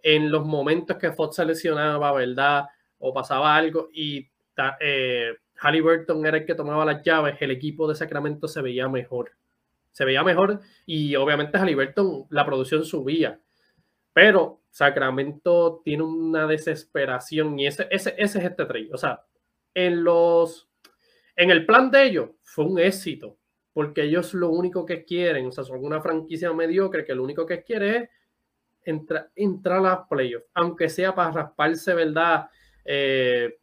en los momentos que Fox se lesionaba, ¿verdad? O pasaba algo y eh, Halliburton era el que tomaba las llaves, el equipo de Sacramento se veía mejor. Se veía mejor y obviamente Halliburton, la producción subía. Pero Sacramento tiene una desesperación y ese, ese, ese es este trade. O sea, en los en el plan de ellos fue un éxito, porque ellos lo único que quieren, o sea, son una franquicia mediocre que lo único que quiere es entrar entra a las playoffs, aunque sea para rasparse, ¿verdad? Eh,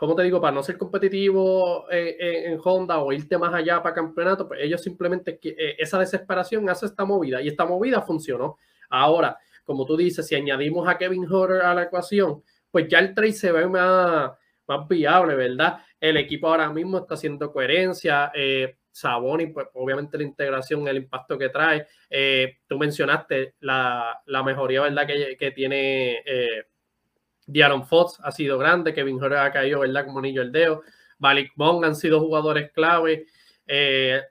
como te digo, para no ser competitivo en, Honda o irte más allá para campeonato, pues ellos simplemente, eh, esa desesperación hace esta movida y esta movida funcionó. Ahora, como tú dices, si añadimos a Kevin Horner a la ecuación, pues ya el trade se ve más, más viable, ¿verdad? El equipo ahora mismo está haciendo coherencia. Eh, Saboni, pues obviamente la integración, el impacto que trae. Eh, tú mencionaste la, la, mejoría, ¿verdad? Que, que tiene eh, Diaron Fox, ha sido grande, Kevin Jorge ha caído, ¿verdad? Como niño el dedo. Malik Bong han sido jugadores clave. Eh,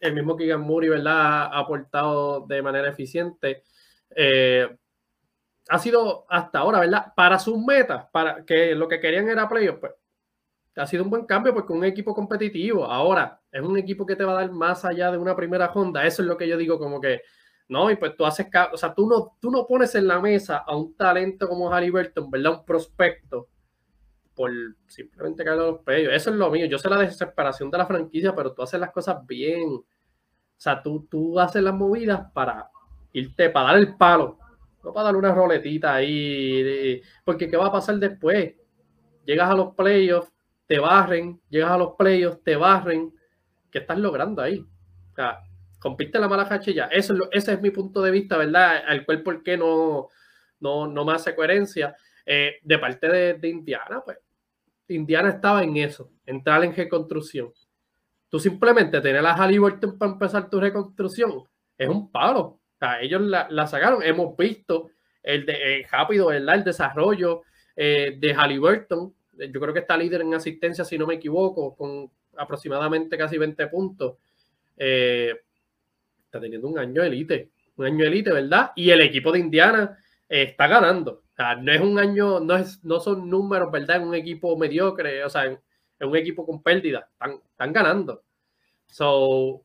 el mismo Keegan Murray, ¿verdad? Ha aportado de manera eficiente. Eh, ha sido hasta ahora, ¿verdad? Para sus metas, para que lo que querían era playoffs, pues ha sido un buen cambio porque un equipo competitivo. Ahora, es un equipo que te va a dar más allá de una primera ronda. Eso es lo que yo digo, como que, no, y pues tú haces, o sea, tú no, tú no pones en la mesa a un talento como Halliburton, ¿verdad? Un prospecto por simplemente caer los pedidos. Eso es lo mío. Yo sé la desesperación de la franquicia, pero tú haces las cosas bien. O sea, tú, tú haces las movidas para irte, para dar el palo. No para darle una roletita ahí. Porque ¿qué va a pasar después? Llegas a los playoffs, te barren. Llegas a los playoffs, te barren. ¿Qué estás logrando ahí? O sea, compite la mala cacha ya. Eso es ese es mi punto de vista, ¿verdad? Al cual, ¿por qué no, no, no me hace coherencia? Eh, de parte de, Indiana, pues Indiana estaba en eso, entrar en reconstrucción. Tú simplemente tener a Halliburton para empezar tu reconstrucción es un palo. O sea, ellos la, sacaron. Hemos visto el, de, eh, rápido. El desarrollo eh, de Halliburton. Yo creo que está líder en asistencia, si no me equivoco, con aproximadamente casi 20 puntos. Eh, teniendo un año elite, un año elite, ¿verdad? Y el equipo de Indiana está ganando no es un año, no, es, no son números, ¿verdad? En un equipo mediocre, o sea, en, un equipo con pérdida, están, están ganando. So,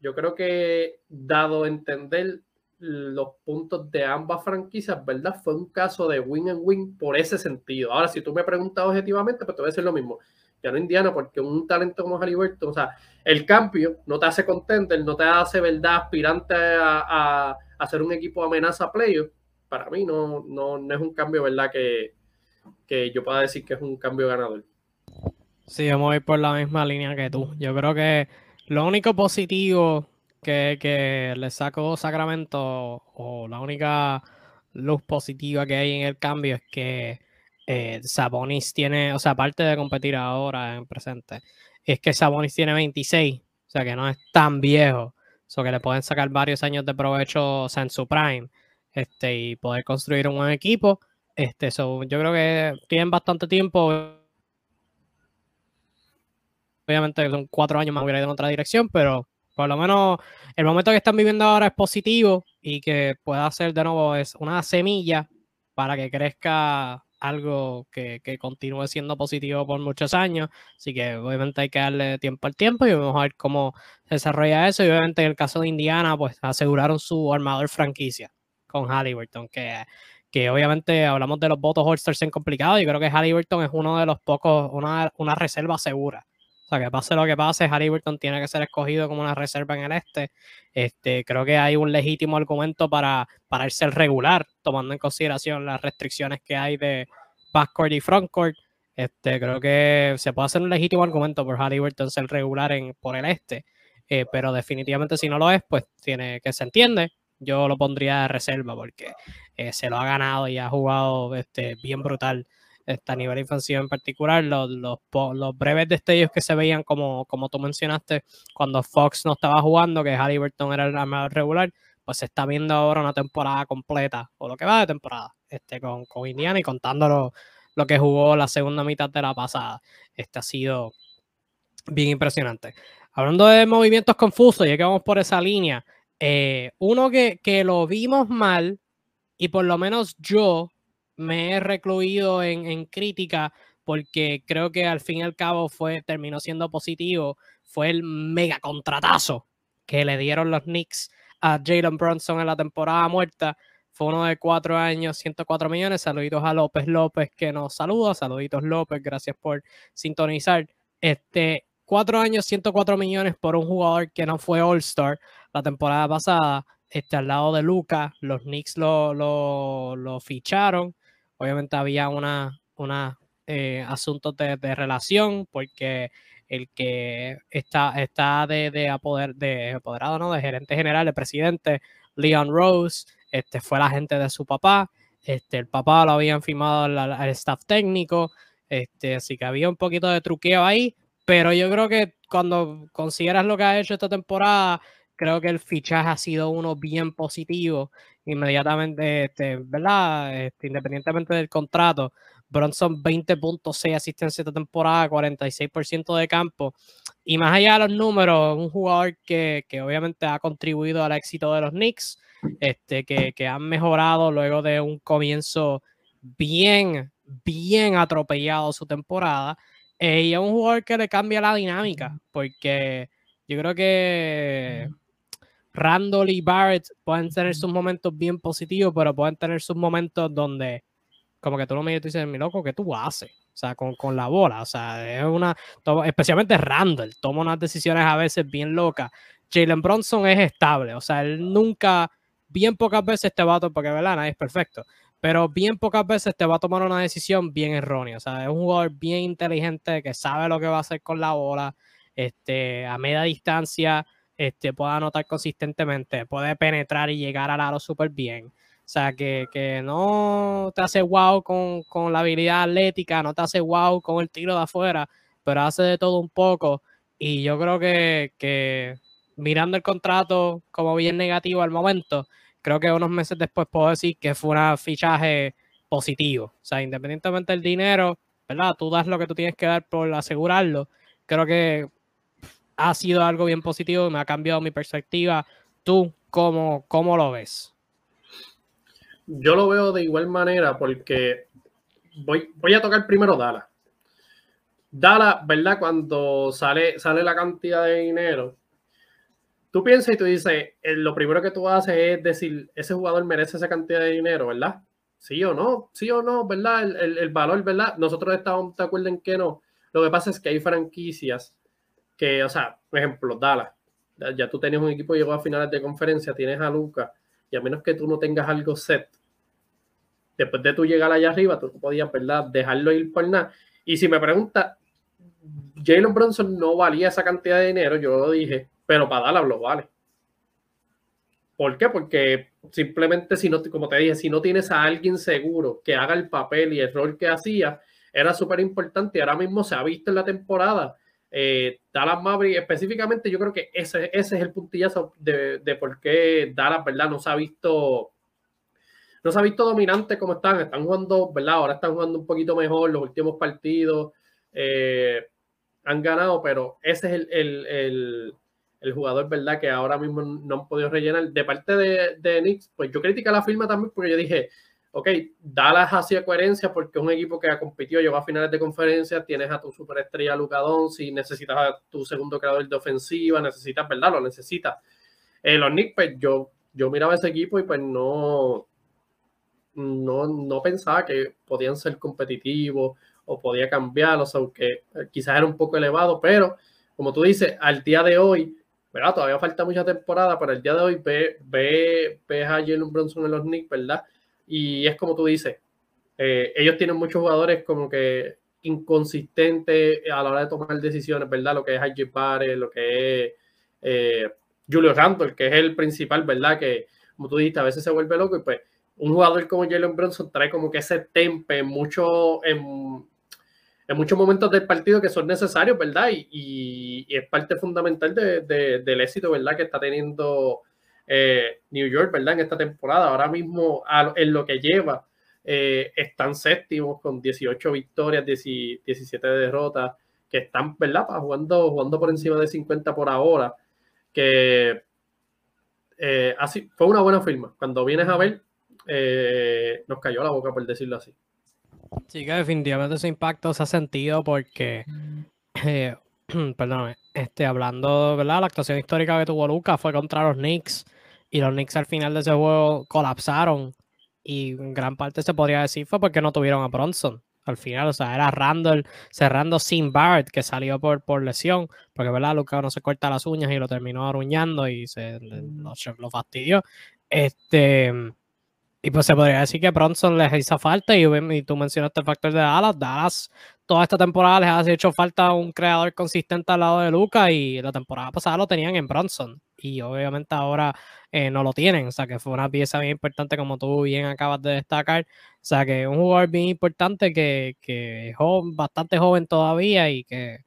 yo creo que dado entender los puntos de ambas franquicias, ¿verdad? Fue un caso de win and win por ese sentido. Ahora, si tú me preguntas objetivamente, pues te voy a decir lo mismo. Ya no Indiana, porque un talento como Halliburton, o sea, el cambio no te hace contender, no te hace, ¿verdad?, aspirante a, a, ser un equipo amenaza playoff para mí no, no, es un cambio, ¿verdad? Que, yo pueda decir que es un cambio ganador. Sí, vamos a ir por la misma línea que tú. Yo creo que lo único positivo que, le saco Sacramento o la única luz positiva que hay en el cambio es que eh, Sabonis tiene, o sea, aparte de competir ahora en presente, es que Sabonis tiene 26, o sea que no es tan viejo, o sea que le pueden sacar varios años de provecho en su prime este, y poder construir un buen equipo. Este, yo creo que tienen bastante tiempo. Obviamente son cuatro años más hubiera ido en otra dirección, pero por lo menos el momento que están viviendo ahora es positivo y que pueda ser de nuevo es una semilla para que crezca algo que, que, continúe siendo positivo por muchos años. Así que obviamente hay que darle tiempo al tiempo y vamos a ver cómo se desarrolla eso. Y obviamente en el caso de Indiana, pues aseguraron su armador franquicia con Halliburton, que, que obviamente hablamos de los votos Holsters en complicado, y creo que Halliburton es uno de los pocos, una, una reserva segura. O sea, que pase lo que pase, Halliburton tiene que ser escogido como una reserva en el este. Este, creo que hay un legítimo argumento para, para el ser regular, tomando en consideración las restricciones que hay de backcourt y frontcourt. Este, creo que se puede hacer un legítimo argumento por Halliburton ser regular en, por el este, eh, pero definitivamente si no lo es, pues tiene que se entiende yo lo pondría de reserva porque eh, se lo ha ganado y ha jugado este, bien brutal este, a nivel infantil en particular. Los, los, los, breves destellos que se veían, como, como tú mencionaste, cuando Fox no estaba jugando, que Halliburton era el armador regular, pues se está viendo ahora una temporada completa, o lo que va de temporada, este, con, con Indiana y contando lo, que jugó la segunda mitad de la pasada. Este ha sido bien impresionante. Hablando de movimientos confusos, ya que vamos por esa línea, eh, uno que, lo vimos mal y por lo menos yo me he recluido en, crítica porque creo que al fin y al cabo fue, terminó siendo positivo, fue el mega contratazo que le dieron los Knicks a Jalen Brunson en la temporada muerta. Fue uno de cuatro años, 104 millones. Saluditos a López López que nos saluda. Saluditos López, gracias por sintonizar. Este, cuatro años, 104 millones por un jugador que no fue All-Star la temporada pasada, este, al lado de Luca, los Knicks lo, lo, ficharon. Obviamente había una, una eh, asuntos de, relación, porque el que está, está de, de, apoder, de apoderado, ¿no? De gerente general, de presidente, Leon Rose, este, fue la gente de su papá. Este, el papá lo habían firmado al, staff técnico, este, así que había un poquito de truqueo ahí, pero yo creo que cuando consideras lo que ha hecho esta temporada, creo que el fichaje ha sido uno bien positivo. Inmediatamente, este, ¿verdad? Este, independientemente del contrato, Bronson 20.6 asistencia esta temporada, 46% de campo. Y más allá de los números, un jugador que, que obviamente ha contribuido al éxito de los Knicks, este, que, que han mejorado luego de un comienzo bien, bien atropellado su temporada. Eh, y es un jugador que le cambia la dinámica, porque yo creo que Randall y Barrett pueden tener sus momentos bien positivos, pero pueden tener sus momentos donde, como que tú lo miras y dices, mi loco, ¿qué tú haces? O sea, con, con, la bola. O sea, es una. Especialmente Randall, toma unas decisiones a veces bien locas. Jalen Bronson es estable. O sea, él nunca, bien pocas veces te va a tomar, porque verdad, nadie es perfecto, pero bien pocas veces te va a tomar una decisión bien errónea. O sea, es un jugador bien inteligente que sabe lo que va a hacer con la bola. Este, a media distancia este, puede anotar consistentemente, puede penetrar y llegar al aro súper bien. O sea, que, que, no te hace wow con, con, la habilidad atlética, no te hace wow con el tiro de afuera, pero hace de todo un poco. Y yo creo que, que mirando el contrato como bien negativo al momento, creo que unos meses después puedo decir que fue un fichaje positivo. O sea, independientemente del dinero, ¿verdad? Tú das lo que tú tienes que dar por asegurarlo. Creo que ha sido algo bien positivo me ha cambiado mi perspectiva. ¿Tú cómo, cómo lo ves? Yo lo veo de igual manera porque voy, voy a tocar primero Dallas. Dallas, ¿verdad? Cuando sale, sale la cantidad de dinero, tú piensas y tú dices, eh, lo primero que tú haces es decir, ese jugador merece esa cantidad de dinero, ¿verdad? Sí o no, sí o no, ¿verdad? El, el valor, ¿verdad? Nosotros estamos de acuerdo que no. Lo que pasa es que hay franquicias que, o sea, por ejemplo, Dallas, ya tú tenías un equipo que llegó a finales de conferencia, tienes a Luca, y a menos que tú no tengas algo set, después de tú llegar allá arriba, tú podías, ¿verdad?, dejarlo ir por nada. Y si me pregunta, Jalen Bronson no valía esa cantidad de dinero, yo lo dije, pero para Dallas lo vale. ¿Por qué? Porque simplemente, si no, como te dije, si no tienes a alguien seguro que haga el papel y el rol que hacía, era súper importante. Ahora mismo se ha visto en la temporada eh, Dallas Maverick, específicamente, yo creo que ese, ese es el puntillazo de, de, por qué Dallas, ¿verdad? No se ha visto, no se ha visto dominante como están. Están jugando, ¿verdad? Ahora están jugando un poquito mejor los últimos partidos. Eh, han ganado, pero ese es el, el, el, jugador, ¿verdad? Que ahora mismo no han podido rellenar. De parte de, de Knicks, pues yo critico la firma también porque yo dije, ok, Dallas hacía coherencia porque es un equipo que ha competido, llegó a finales de conferencia, tienes a tu superestrella Luca si necesitas a tu segundo creador de ofensiva, necesitas, ¿verdad? Lo necesitas. Eh, los Knicks, pues yo, yo miraba ese equipo y pues no, no, no pensaba que podían ser competitivos o podía cambiarlos, aunque quizás era un poco elevado, pero como tú dices, al día de hoy, ¿verdad? Todavía falta mucha temporada, pero el día de hoy ve, ve, ve a Jalen Bronson en los Knicks, ¿verdad? Y es como tú dices, eh, ellos tienen muchos jugadores como que inconsistentes a la hora de tomar decisiones, ¿verdad? Lo que es Haji Pare, lo que es eh, Julio Randall, que es el principal, ¿verdad? Que, como tú dijiste, a veces se vuelve loco y pues un jugador como Jalen Bronson trae como que ese tempe mucho, en, en muchos momentos del partido que son necesarios, ¿verdad? Y, y, es parte fundamental de, del éxito, ¿verdad? Que está teniendo eh, New York, ¿verdad? En esta temporada, ahora mismo en lo que lleva, eh, están séptimos con 18 victorias, 17 derrotas, que están, ¿verdad? Jugando, jugando por encima de 50 por ahora, que eh, así fue una buena firma. Cuando vienes a ver, nos cayó la boca, por decirlo así. Sí, que definitivamente ese impacto se ha sentido porque, perdóname, este, hablando, ¿verdad? La actuación histórica que tuvo Lucas fue contra los Knicks y los Knicks al final de ese juego colapsaron. Y gran parte se podría decir fue porque no tuvieron a Bronson. Al final, o sea, era Randall cerrando sin Barrett, que salió por, por lesión, porque, ¿verdad? Lucas no se corta las uñas y lo terminó aruñando y se lo, lo fastidió. Este, y pues se podría decir que Bronson les hizo falta y, y, tú mencionaste el factor de Dallas. Dallas toda esta temporada les ha hecho falta un creador consistente al lado de Lucas y la temporada pasada lo tenían en Bronson y obviamente ahora eh, no lo tienen. O sea que fue una pieza bien importante como tú bien acabas de destacar. O sea que un jugador bien importante que, que es bastante joven todavía y que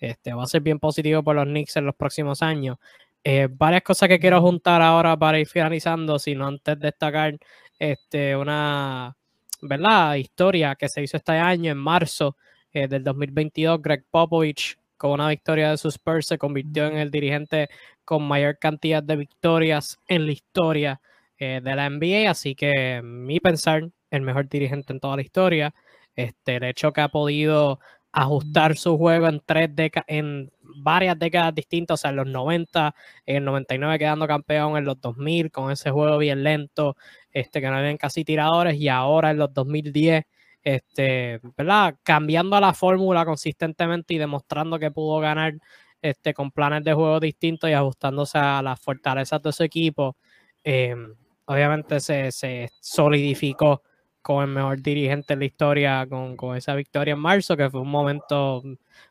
este, va a ser bien positivo por los Knicks en los próximos años. Eh, varias cosas que quiero juntar ahora para ir finalizando, sino antes de destacar este, una ¿verdad? historia que se hizo este año en marzo eh, del 2022. Greg Popovich con una victoria de sus Spurs, se convirtió en el dirigente con mayor cantidad de victorias en la historia eh, de la NBA, así que mi pensar, el mejor dirigente en toda la historia. Este, el hecho que ha podido ajustar su juego en tres en varias décadas distintas, o sea, en los 90, en el 99 quedando campeón, en los 2000 con ese juego bien lento, este, que no habían casi tiradores, y ahora en los 2010, este, ¿verdad? Cambiando la fórmula consistentemente y demostrando que pudo ganar este, con planes de juego distintos y ajustándose a las fortalezas de su equipo. Em, obviamente se, se solidificó como el mejor dirigente en la historia con, con, esa victoria en marzo, que fue un momento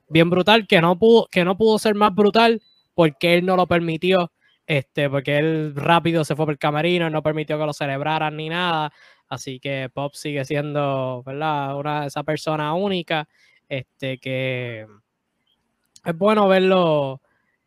bien brutal, que no pudo, que no pudo ser más brutal porque él no lo permitió, este, porque él rápido se fue por el camerino, no permitió que lo celebraran ni nada, así que Pop sigue siendo, ¿verdad? Una, esa persona única, este, que es bueno verlo,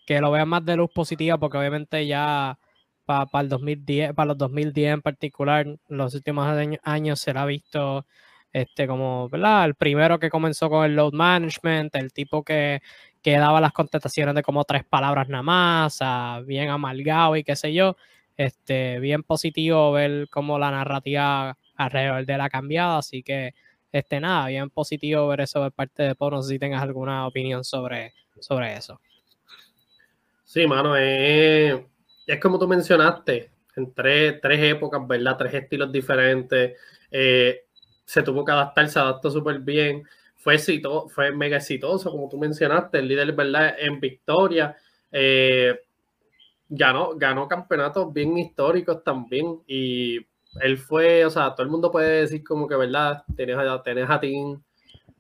que lo vean más de luz positiva, porque obviamente ya para el 2010, para los 2010 en particular, los últimos años se le ha visto este, como, ¿verdad? El primero que comenzó con el load management, el tipo que, que daba las contestaciones de como tres palabras nada más, bien amalgado y qué sé yo. Este, bien positivo ver cómo la narrativa alrededor de la ha cambiado, así que, este, nada, bien positivo ver eso de parte de Pop. No sé si tengas alguna opinión sobre, sobre eso. Sí, mano, eh, es como tú mencionaste, en tres, épocas, ¿verdad? Tres estilos diferentes. Eh, se tuvo que adaptar, se adaptó súper bien. Fue, fue mega exitoso, como tú mencionaste, el líder, ¿verdad? En victoria. Eh, ganó, ganó campeonatos bien históricos también. Y él fue, o sea, todo el mundo puede decir como que, ¿verdad? Tenías a, a Tim,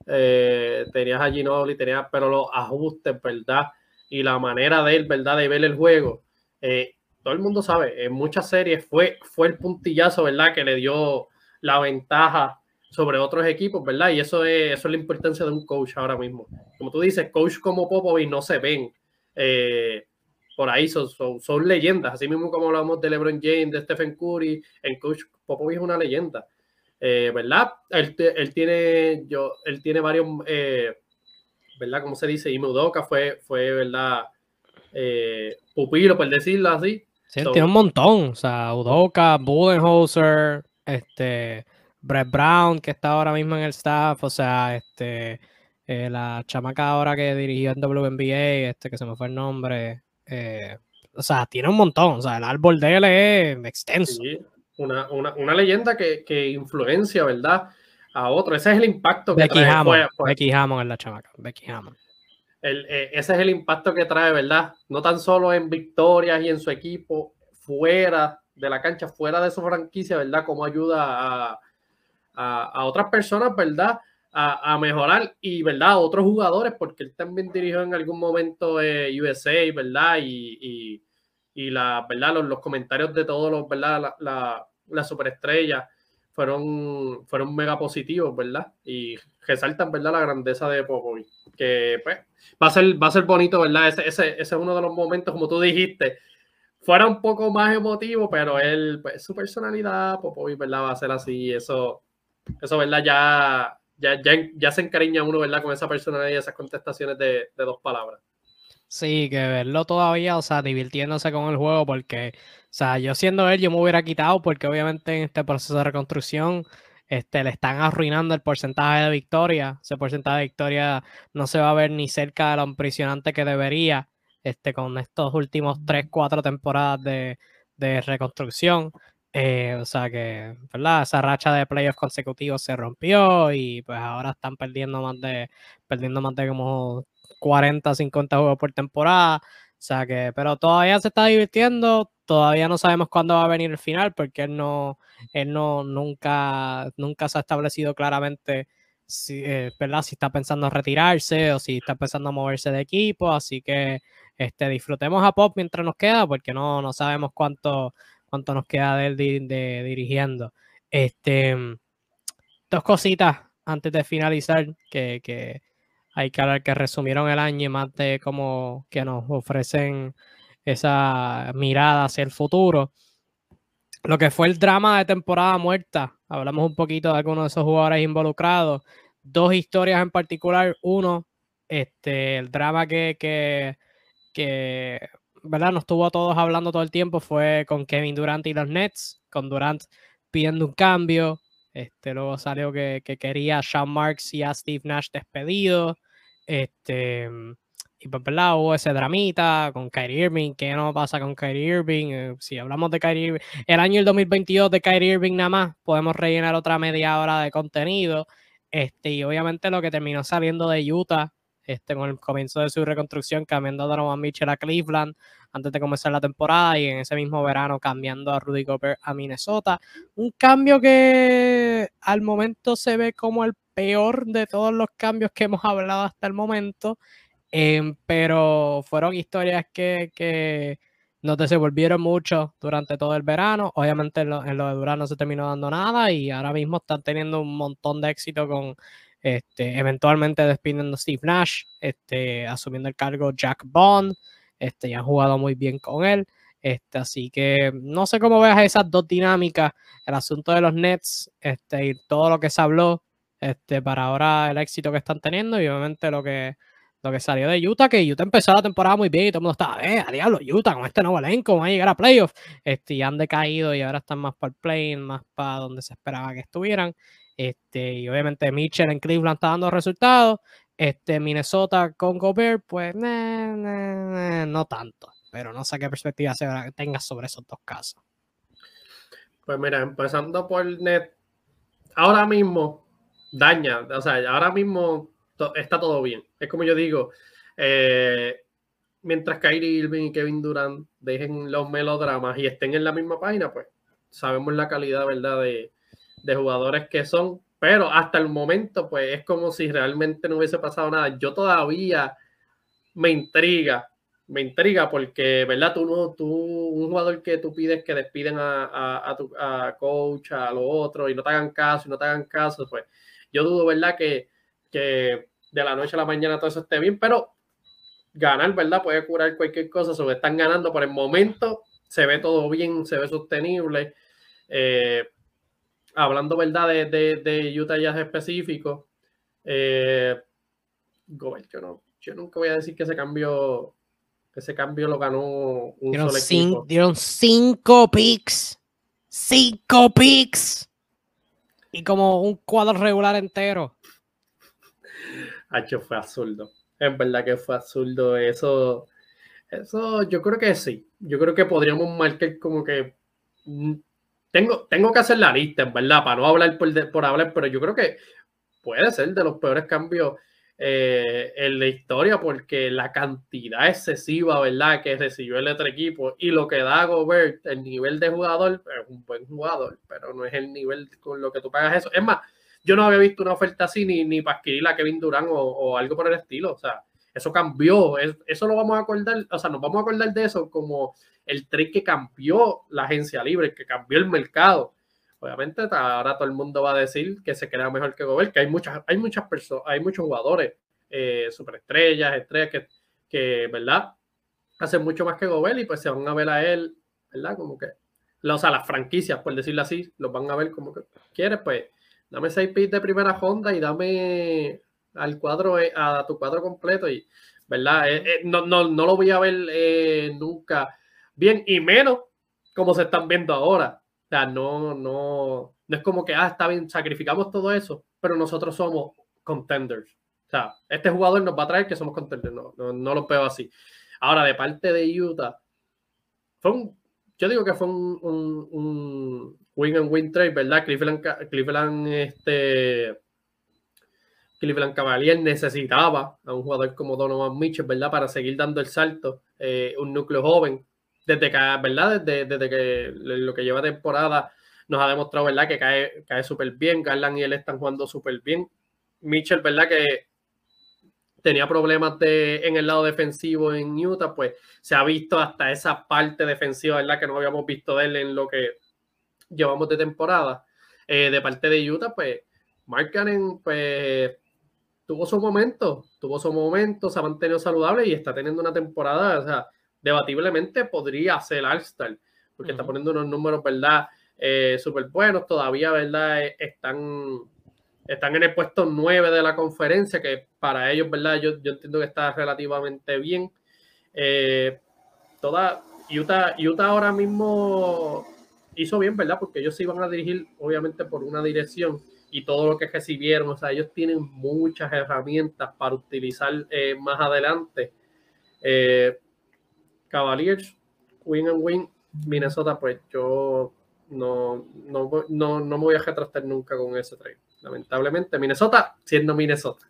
eh, tenías a Ginobili, tenías, pero los ajustes, ¿verdad? Y la manera de él, ¿verdad? De ver el juego. Eh, todo el mundo sabe, en muchas series fue, fue el puntillazo, ¿verdad? Que le dio la ventaja sobre otros equipos, ¿verdad? Y eso es, eso es la importancia de un coach ahora mismo. Como tú dices, coach como Popovich no se ven eh, por ahí, son, son, leyendas, así mismo como hablamos de LeBron James, de Stephen Curry, el coach Popovich es una leyenda, eh, ¿verdad? Él, tiene, yo, él tiene varios, eh, ¿verdad? Como se dice, y fue, fue, ¿verdad? pupilo, por decirlo así, Sí, tiene un montón. O sea, Udoka, Budenholzer, este, Brett Brown, que está ahora mismo en el staff. O sea, este, eh, la chamaca ahora que dirigió en WNBA, este, que se me fue el nombre. Eh, o sea, tiene un montón. O sea, el árbol de él es extenso. Sí, una, una, una leyenda que, que, influencia, ¿verdad? A otro. Ese es el impacto que Becky trae. Hammond, Becky Hammond es la chamaca. Becky Hammond. Eh, ese es el impacto que trae, ¿verdad? No tan solo en victorias y en su equipo, fuera de la cancha, fuera de su franquicia, ¿verdad? Cómo ayuda a, otras personas, ¿verdad? A, mejorar y, ¿verdad? A otros jugadores, porque él también dirigió en algún momento eh, USA, ¿verdad? Y, la. Los, comentarios de todos los, ¿verdad? La superestrella fueron, fueron mega positivos, ¿verdad? Y resaltan, ¿verdad? La grandeza de Popovich. Que, pues, va a ser, va a ser bonito, ¿verdad? Ese, ese, es uno de los momentos, como tú dijiste, fuera un poco más emotivo, pero él, pues, su personalidad, Popovich, ¿verdad? Va a ser así, eso, eso, ¿verdad? Ya, ya, ya, se encariña uno, ¿verdad? Con esa personalidad y esas contestaciones de dos palabras. Sí, que verlo todavía, o sea, divirtiéndose con el juego, porque, o sea, yo siendo él, yo me hubiera quitado, porque obviamente en este proceso de reconstrucción, este, le están arruinando el porcentaje de victoria. Ese porcentaje de victoria no se va a ver ni cerca de lo impresionante que debería, este, con estos últimos 3, 4 temporadas de, de reconstrucción. Eh, o sea que, ¿verdad? Esa racha de playoffs consecutivos se rompió y pues ahora están perdiendo más de, perdiendo más de como 40, 50 juegos por temporada. O sea que, pero todavía se está divirtiendo. Todavía no sabemos cuándo va a venir el final porque él no, él no nunca, nunca se ha establecido claramente si, eh, ¿verdad? si está pensando retirarse o si está pensando moverse de equipo. Así que este, disfrutemos a Pop mientras nos queda porque no, no sabemos cuánto, cuánto nos queda de él de, dirigiendo. Este, dos cositas antes de finalizar que, que hay que hablar que resumieron el año y más de cómo que nos ofrecen esa mirada hacia el futuro. Lo que fue el drama de temporada muerta, hablamos un poquito de algunos de esos jugadores involucrados. Dos historias en particular. Uno, Este, el drama que, que, que, ¿verdad? Nos estuvo todos hablando todo el tiempo fue con Kevin Durant y los Nets, con Durant pidiendo un cambio. Este, luego salió que, que quería a Sean Marks y a Steve Nash despedido. Este, pues, ¿verdad? Hubo ese dramita con Kyrie Irving. ¿Qué no pasa con Kyrie Irving? Eh, si hablamos de Kyrie Irving, el año el 2022 de Kyrie Irving nada más, podemos rellenar otra media hora de contenido. Este, y obviamente lo que terminó saliendo de Utah este, con el comienzo de su reconstrucción, cambiando a Donovan Mitchell a Cleveland antes de comenzar la temporada y en ese mismo verano cambiando a Rudy Gobert a Minnesota. Un cambio que al momento se ve como el peor de todos los cambios que hemos hablado hasta el momento, em, pero fueron historias que, que nos desenvolvieron mucho durante todo el verano. Obviamente en lo, de Durán no se terminó dando nada y ahora mismo están teniendo un montón de éxito con este, eventualmente despidiendo Steve Nash, este, asumiendo el cargo Jack Bond, este, y han jugado muy bien con él. Este, así que no sé cómo veas esas dos dinámicas, el asunto de los Nets este, y todo lo que se habló este, para ahora el éxito que están teniendo y obviamente lo que, lo que salió de Utah, que Utah empezó la temporada muy bien y todo el mundo estaba, eh, a diablo, Utah con este nuevo elenco, van a llegar a playoffs, este, y han decaído y ahora están más para el play, más para donde se esperaba que estuvieran. Este, y obviamente Mitchell en Cleveland está dando resultados. Este, Minnesota con Gobert, pues no tanto. Pero no sé qué perspectiva se tengas sobre esos dos casos. Pues mira, empezando por Net, ahora mismo daña, o sea, ahora mismo está todo bien. Es como yo digo, eh, mientras Kyrie Irving y Kevin Durant dejen los melodramas y estén en la misma página, pues sabemos la calidad, ¿verdad? De, de jugadores que son, pero hasta el momento, pues es como si realmente no hubiese pasado nada. Yo todavía me intriga, me intriga porque, ¿verdad? Tú, no, tú un jugador que tú pides que despiden a, a, tu a coach, a lo otro, y no te hagan caso, y no te hagan caso, pues yo dudo, ¿verdad? Que, que de la noche a la mañana todo eso esté bien, pero ganar, ¿verdad? Puede curar cualquier cosa, sobre están ganando por el momento, se ve todo bien, se ve sostenible. Eh, hablando verdad de, de, Utah Jazz específico, eh, yo, no, yo nunca voy a decir que ese cambio, ese cambio lo ganó un dieron solo equipo. Dieron cinco picks. Cinco picks. Y como un cuadro regular entero. Hacho, fue absurdo. Es verdad que fue absurdo. Eso, eso yo creo que sí. Yo creo que podríamos marcar como que mm, tengo, que hacer la lista, en verdad, para no hablar por, por hablar, pero yo creo que puede ser de los peores cambios eh, en la historia porque la cantidad excesiva, ¿verdad?, que recibió el otro equipo y lo que da Gobert, el nivel de jugador, es un buen jugador, pero no es el nivel con lo que tú pagas eso. Es más, yo no había visto una oferta así ni, ni para adquirir a Kevin Durant o, algo por el estilo, o sea, eso cambió, eso lo vamos a acordar, o sea, nos vamos a acordar de eso como el trade que cambió la agencia libre, que cambió el mercado. Obviamente ahora todo el mundo va a decir que se queda mejor que Gobert, que hay muchas, hay muchas personas, hay muchos jugadores, eh, superestrellas, estrellas que, que, ¿verdad? Hacen mucho más que Gobert y pues se van a ver a él, ¿verdad? Como que, o sea, las franquicias, por decirlo así, los van a ver como que quieres, pues dame seis pits de primera Honda y dame al cuadro, eh, a tu cuadro completo y, ¿verdad? Eh, no, no, no, lo voy a ver nunca bien y menos como se están viendo ahora. O sea, no, no, no es como que, ah, está bien, sacrificamos todo eso, pero nosotros somos contenders. O sea, este jugador nos va a traer que somos contenders. No, no, lo veo así. Ahora, de parte de Utah, fue yo digo que fue un, un, win and win trade, ¿verdad? Cleveland, Cleveland, este, Cleveland Cavalier necesitaba a un jugador como Donovan Mitchell, ¿verdad? Para seguir dando el salto, eh, un núcleo joven desde que, ¿verdad? Desde, desde, que lo que lleva temporada nos ha demostrado, ¿verdad? Que cae, cae súper bien. Garland y él están jugando súper bien. Mitchell, ¿verdad? Que tenía problemas de, en el lado defensivo en Utah, pues se ha visto hasta esa parte defensiva, ¿verdad? Que no habíamos visto de él en lo que llevamos de temporada. Eh, de parte de Utah, pues Mark Cannon, pues tuvo su momento, tuvo su momento, se ha mantenido saludable y está teniendo una temporada, o sea, debatiblemente podría ser All-Star, porque está poniendo unos números, ¿verdad? Eh, súper buenos, todavía, ¿verdad? Eh, están, están en el puesto 9 de la conferencia, que para ellos, ¿verdad? Yo, entiendo que está relativamente bien. Eh, toda Utah, Utah ahora mismo hizo bien, ¿verdad? Porque ellos se iban a dirigir, obviamente, por una dirección y todo lo que recibieron, o sea, ellos tienen muchas herramientas para utilizar eh, más adelante. Eh, Cavaliers, win and win, Minnesota, pues yo no, no, no, no me voy a retrasar nunca con ese trade. Lamentablemente, Minnesota siendo Minnesota.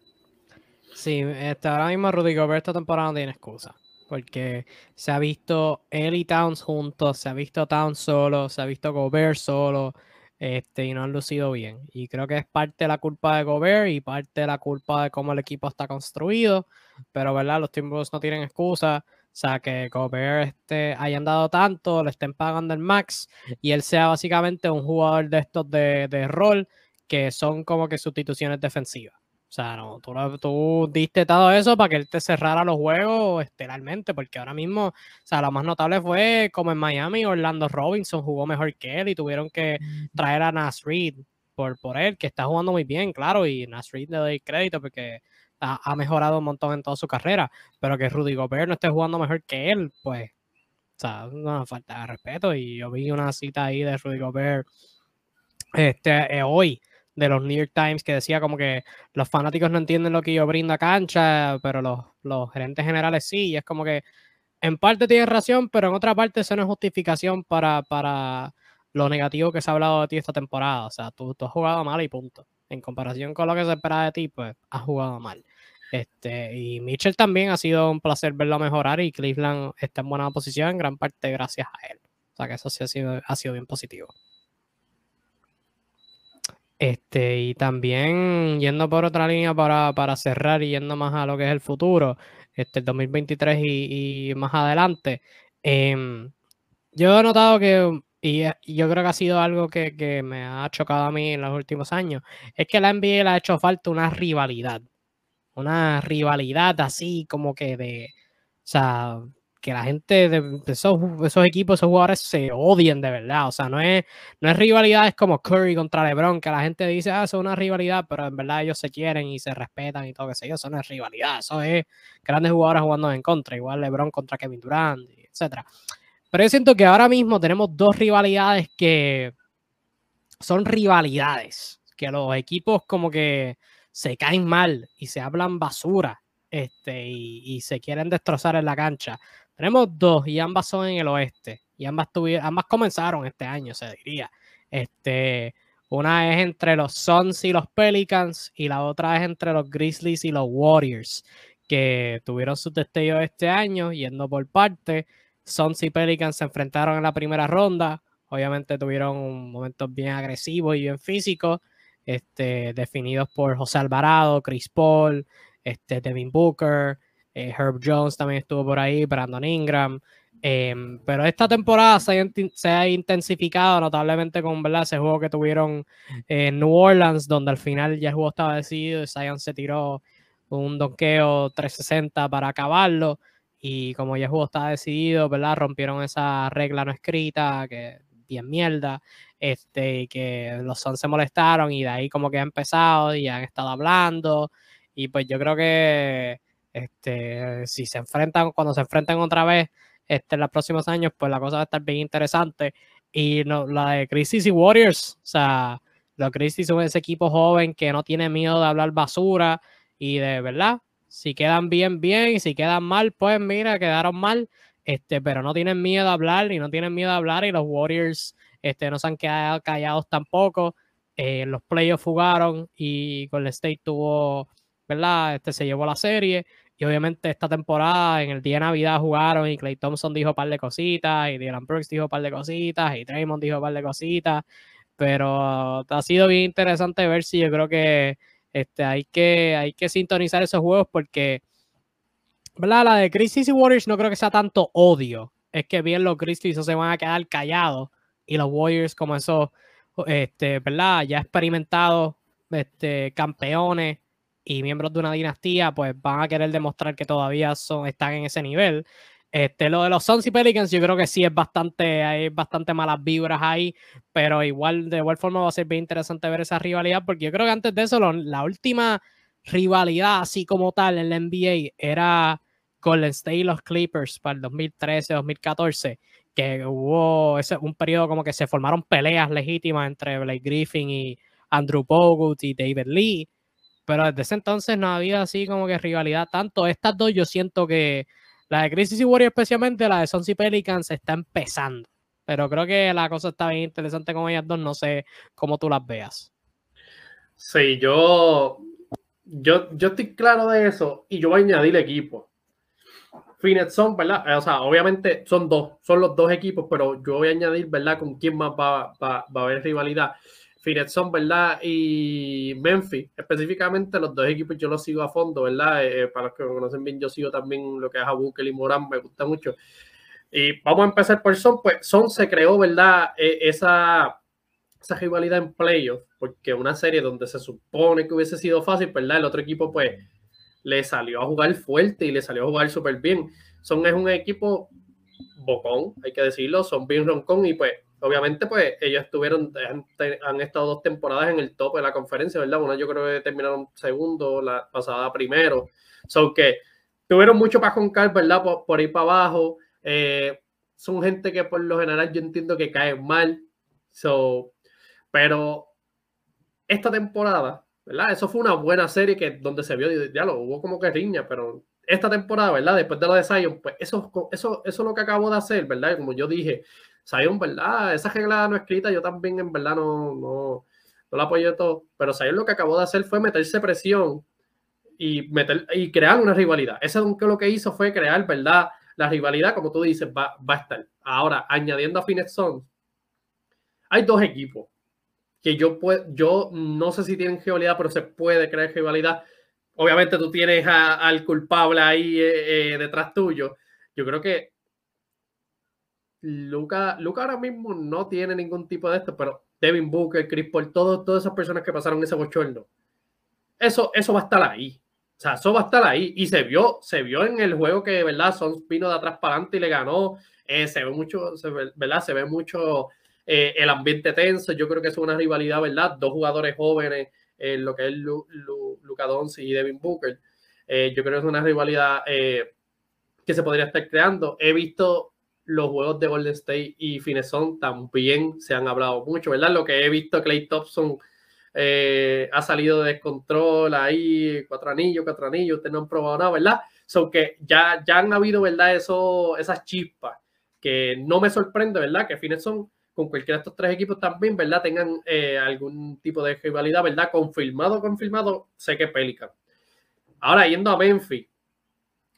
Sí, este, ahora mismo Rudy Gobert esta temporada no tiene excusa. Porque se ha visto él y Towns juntos, se ha visto Towns solo, se ha visto Gobert solo, este, y no han lucido bien. Y creo que es parte de la culpa de Gobert y parte de la culpa de cómo el equipo está construido. Pero, ¿verdad? Los tiempos no tienen excusa. O sea, que Gobert este, hayan dado tanto, le estén pagando el max y él sea básicamente un jugador de estos de, de rol que son como que sustituciones defensivas. O sea, no, tú, tú, diste todo eso para que él te cerrara los juegos estelarmente, porque ahora mismo, o sea, lo más notable fue como en Miami, Orlando Robinson jugó mejor que él y tuvieron que traer a Nas Reed por, por él, que está jugando muy bien, claro, y Nas Reed le doy crédito porque ha, ha, mejorado un montón en toda su carrera, pero que Rudy Gobert no esté jugando mejor que él, pues, o sea, no falta de respeto, y yo vi una cita ahí de Rudy Gobert este, eh, hoy, de los New York Times que decía como que los fanáticos no entienden lo que yo brindo a cancha, pero los, los gerentes generales sí, y es como que en parte tiene razón, pero en otra parte eso no es justificación para, para lo negativo que se ha hablado de ti esta temporada. O sea, tú, has jugado mal y punto. En comparación con lo que se espera de ti, pues has jugado mal. Este, y Mitchell también ha sido un placer verlo mejorar y Cleveland está en buena posición en gran parte gracias a él. O sea que eso sí ha sido, ha sido bien positivo. Este, y también yendo por otra línea para, para, cerrar y yendo más a lo que es el futuro, este, el 2023 y, y más adelante, eh, yo he notado que, y, y, yo creo que ha sido algo que, que, me ha chocado a mí en los últimos años, es que la NBA le ha hecho falta una rivalidad, una rivalidad así como que de, o sea, que la gente de esos, equipos, esos jugadores se odien de verdad. O sea, no es, no es rivalidades como Curry contra LeBron, que la gente dice, ah, eso es una rivalidad, pero en verdad ellos se quieren y se respetan y todo que sé yo. Eso no es rivalidad, eso es grandes jugadores jugando en contra, igual LeBron contra Kevin Durant, etc. Pero yo siento que ahora mismo tenemos dos rivalidades que son rivalidades, que los equipos como que se caen mal y se hablan basura este, y se quieren destrozar en la cancha. Tenemos dos y ambas son en el oeste. Y ambas, tuvieron, ambas comenzaron este año, se diría. Este, una es entre los Suns y los Pelicans y la otra es entre los Grizzlies y los Warriors, que tuvieron sus destellos este año, yendo por parte. Suns y Pelicans se enfrentaron en la primera ronda. Obviamente tuvieron momentos bien agresivos y bien físicos, este, definidos por José Alvarado, Chris Paul, este, Devin Booker, eh, Herb Jones también estuvo por ahí, Brandon Ingram. Eh, pero esta temporada se se ha, intensificado notablemente con ¿verdad? ese juego que tuvieron en New Orleans, donde al final ya el juego estaba decidido y Zion se tiró un donqueo 360 para acabarlo. Y como ya el juego estaba decidido, ¿verdad? Rompieron esa regla no escrita, que bien mierda, este, que los Suns se molestaron y de ahí como que ha empezado y han estado hablando. Y pues yo creo que este, si se enfrentan, cuando se enfrentan otra vez este, en los próximos años, pues la cosa va a estar bien interesante. Y no, la de Crisis y Warriors, o sea, los Crisis son ese equipo joven que no tiene miedo de hablar basura y de verdad, si quedan bien, bien, y si quedan mal, pues mira, quedaron mal, este, pero no tienen miedo de hablar y no tienen miedo de hablar y los Warriors este, no se han quedado callados tampoco. Eh, los playoffs jugaron y Golden State tuvo, ¿verdad? Este se llevó la serie y obviamente esta temporada, en el día de Navidad jugaron y Clay Thompson dijo un par de cositas, y Dylan Brooks dijo un par de cositas, y Draymond dijo un par de cositas. Pero ha sido bien interesante ver si yo creo que este, hay, que hay que sintonizar esos juegos porque, ¿verdad? La de Crisis y Warriors no creo que sea tanto odio. Es que bien los Grizzlies se van a quedar callados y los Warriors como esos, este, ¿verdad? Ya experimentados, este, campeones y miembros de una dinastía, pues van a querer demostrar que todavía son, están en ese nivel. Este, lo de los Suns y Pelicans, yo creo que sí es bastante, hay bastante malas vibras ahí, pero igual, de igual forma va a ser bien interesante ver esa rivalidad, porque yo creo que antes de eso, la última rivalidad así como tal en la NBA era Golden State y los Clippers para el 2013-2014, que hubo ese, un periodo como que se formaron peleas legítimas entre Blake Griffin y Andrew Bogut y David Lee, pero desde ese entonces no había así como que rivalidad tanto. Estas dos yo siento que la de Crisis y Warriors especialmente, la de Sons y Pelicans está empezando, pero creo que la cosa está bien interesante con ellas dos, no sé cómo tú las veas. Sí, yo, yo, yo estoy claro de eso y yo voy a añadir equipo. Finet son, ¿verdad? O sea, obviamente son dos, son los dos equipos, pero yo voy a añadir, ¿verdad? Con quién más va a haber rivalidad. Phoenix ¿verdad? Y Memphis, específicamente los dos equipos yo los sigo a fondo, ¿verdad? Eh, para los que me conocen bien, yo sigo también lo que es a y Morán, me gusta mucho. Y vamos a empezar por Son, pues Son se creó, ¿verdad? Eh, esa, esa rivalidad en playoffs, porque una serie donde se supone que hubiese sido fácil, ¿verdad? El otro equipo, pues, le salió a jugar fuerte y le salió a jugar súper bien. Son es un equipo bocón, hay que decirlo, son bien roncón y pues obviamente pues ellos estuvieron, han, estado dos temporadas en el top de la conferencia, ¿verdad? Una yo creo que terminaron segundo, la pasada primero. So que tuvieron mucho para concar, ¿verdad? Por, por ir para abajo. Eh, son gente que por lo general yo entiendo que caen mal. So, pero esta temporada, ¿verdad? Eso fue una buena serie que donde se vio, ya lo hubo como que riña, pero esta temporada, ¿verdad? Después de lo de Zion, pues eso, eso, eso es lo que acabo de hacer, ¿verdad? Como yo dije, Zion, ¿verdad? Esa regla no escrita, yo también en verdad no, no, no la apoyo todo, pero Zion lo que acabó de hacer fue meterse presión y, meter, y crear una rivalidad. Ese que lo que hizo fue crear, ¿verdad? La rivalidad, como tú dices, va, va a estar. Ahora, añadiendo a Phoenix Suns, hay dos equipos que yo, yo no sé si tienen rivalidad, pero se puede crear rivalidad. Obviamente tú tienes al culpable ahí eh, eh, detrás tuyo. Yo creo que Luca, Luca ahora mismo no tiene ningún tipo de esto, pero Devin Booker, Chris Paul, todas esas personas que pasaron ese bochorno, eso, eso va a estar ahí. O sea, eso va a estar ahí. Y se vio, se vio en el juego que, ¿verdad? Son vino de atrás para adelante y le ganó. Eh, se ve mucho, se ve, ¿verdad? Se ve mucho eh, el ambiente tenso. Yo creo que es una rivalidad, ¿verdad? Dos jugadores jóvenes, eh, lo que es Luca Doncic y Devin Booker. yo creo que es una rivalidad que se podría estar creando. He visto los juegos de Golden State y Fineson también se han hablado mucho, ¿verdad? Lo que he visto, Clay Thompson eh, ha salido de descontrol ahí, cuatro anillos, cuatro anillos, ustedes no han probado nada, ¿verdad? So que ya, ya han habido, ¿verdad? Eso, esas chispas que no me sorprende, ¿verdad? Que Fineson con cualquiera de estos tres equipos también, ¿verdad? Tengan eh, algún tipo de rivalidad, ¿verdad? Confirmado, confirmado, sé que Pelican. Ahora, yendo a Memphis,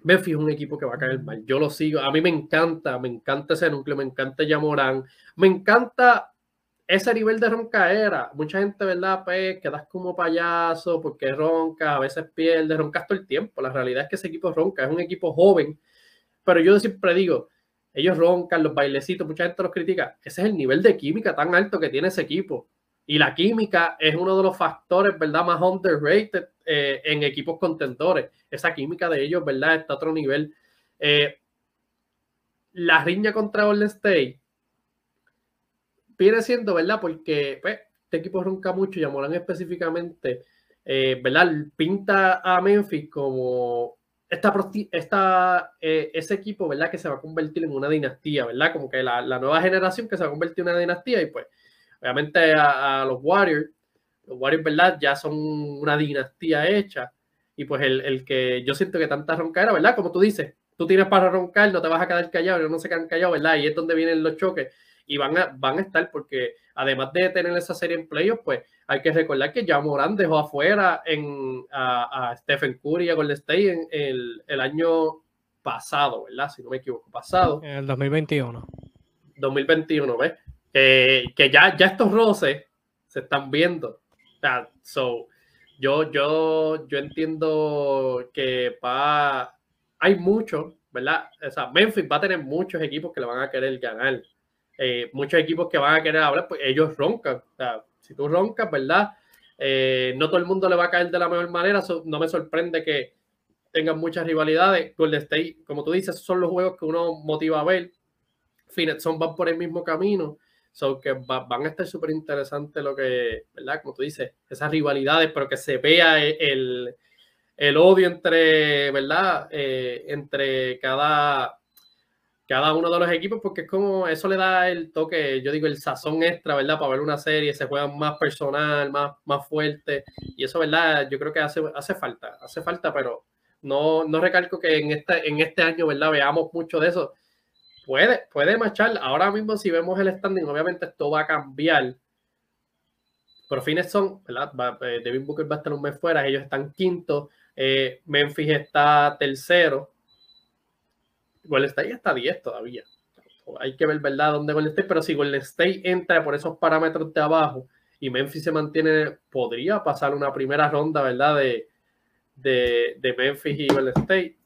Memphis es un equipo que va a caer mal. Yo lo sigo. A mí me encanta, me encanta ese núcleo, me encanta Yamorán, me encanta ese nivel de roncaera. Mucha gente, ¿verdad? Pues quedas como payaso porque ronca, a veces pierde, roncas todo el tiempo. La realidad es que ese equipo ronca, es un equipo joven. Pero yo siempre digo, ellos roncan, los bailecitos, mucha gente los critica. Ese es el nivel de química tan alto que tiene ese equipo. Y la química es uno de los factores, ¿verdad? Más underrated eh, en equipos contendores. Esa química de ellos, ¿verdad? Está a otro nivel. Eh, la riña contra Golden State viene siendo, ¿verdad? Porque pues, este equipo ronca mucho y Amorán específicamente, eh, ¿verdad? Pinta a Memphis como esta, esta, ese equipo, ¿verdad? Que se va a convertir en una dinastía, ¿verdad? Como que la, la, nueva generación que se va a convertir en una dinastía y pues, obviamente a los Warriors los Warriors, ¿verdad? Ya son una dinastía hecha. Y pues el, que yo siento que tanta ronca ¿verdad? Como tú dices, tú tienes para roncar, no te vas a quedar callado, no se quedan callados, ¿verdad? Y es donde vienen los choques. Y van a, van a estar porque además de tener esa serie en playoffs, pues hay que recordar que ya Morán dejó afuera en, a, Stephen Curry y a Golden State en el, el año pasado, ¿verdad? Si no me equivoco, pasado. En el 2021. 2021, ¿ves? que ya, ya estos roces se están viendo so, yo, yo, yo entiendo que va, hay muchos, ¿verdad? O sea, Memphis va a tener muchos equipos que le van a querer ganar. Eh, muchos equipos que van a querer hablar, pues ellos roncan. O sea, si tú roncas, ¿verdad? Eh, no todo el mundo le va a caer de la mejor manera. no me sorprende que tengan muchas rivalidades. Golden State, como tú dices, son los juegos que uno motiva a ver. Phoenix son van por el mismo camino. So que van a estar súper interesantes lo que, ¿verdad? Como tú dices, esas rivalidades, pero que se vea el, el odio entre, ¿verdad? Eh, entre cada, cada uno de los equipos, porque es como, eso le da el toque, yo digo, el sazón extra, ¿verdad? Para ver una serie, se juega más personal, más, más fuerte, y eso, ¿verdad? Yo creo que hace, hace falta, hace falta, pero no, no recalco que en este, en este año, ¿verdad? Veamos mucho de eso. Puede, puede marchar. Ahora mismo, si vemos el standing, obviamente esto va a cambiar. Por fines son, ¿verdad? Eh, Devin Booker va a estar un mes fuera, ellos están quinto. Eh, Memphis está tercero. Golden State está 10 todavía. Hay que ver, ¿verdad?, dónde Golden State. Pero si Golden State entra por esos parámetros de abajo y Memphis se mantiene, podría pasar una primera ronda, ¿verdad?, de, de, Memphis y Golden State.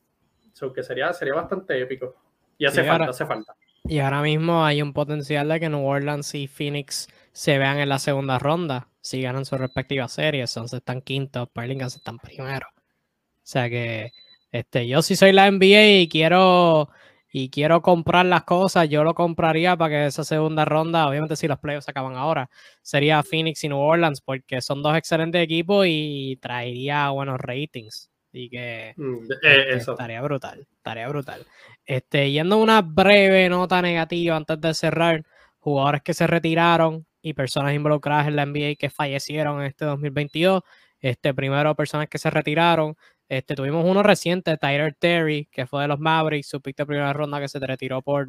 So que sería, sería bastante épico. Y hace falta, hace falta. Y ahora mismo hay un potencial de que New Orleans y Phoenix se vean en la segunda ronda si ganan sus respectivas series. Entonces están quintos, Pelicans están primero. O sea que este, yo si soy la NBA y quiero y quiero comprar las cosas, yo lo compraría para que esa segunda ronda, obviamente si los playoffs acaban ahora, sería Phoenix y New Orleans, porque son dos excelentes equipos y traería buenos ratings. Así que mm, eh, este, estaría brutal, estaría brutal. Este, yendo una breve nota negativa antes de cerrar, jugadores que se retiraron y personas involucradas en la NBA que fallecieron en este 2022. Este, primero, personas que se retiraron. Este, tuvimos uno reciente, Tyler Terry, que fue de los Mavericks, su pick de primera ronda que se retiró por,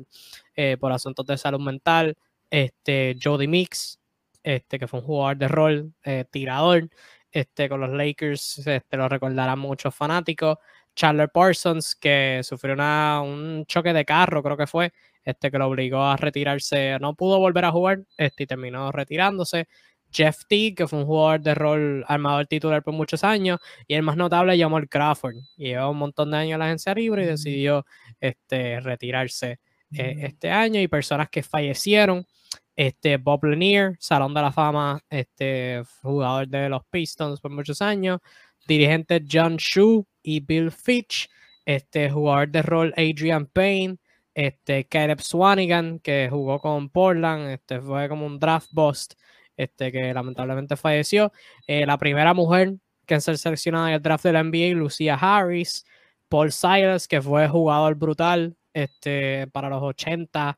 eh, por asuntos de salud mental. Este, Jody Mix, este, que fue un jugador de rol, eh, tirador, este, con los Lakers, este, lo recordarán muchos fanáticos. Chandler Parsons, que sufrió una, un choque de carro, creo que fue, este, que lo obligó a retirarse, no pudo volver a jugar, este, y terminó retirándose. Jeff T, que fue un jugador de rol armador titular por muchos años, y el más notable, Jamal Crawford. Llevó un montón de años en la agencia libre y decidió este, retirarse eh, este año. Y personas que fallecieron, este, Bob Lanier, Salón de la Fama, este, jugador de los Pistons por muchos años, dirigente John Shue y Bill Fitch, este, jugador de rol Adrian Payne, este, Caleb Swanigan, que jugó con Portland, este, fue como un draft bust este, que lamentablemente falleció. Eh, la primera mujer que ser seleccionada en el draft de la NBA, Lucia Harris. Paul Silas, que fue jugador brutal este, para los 80,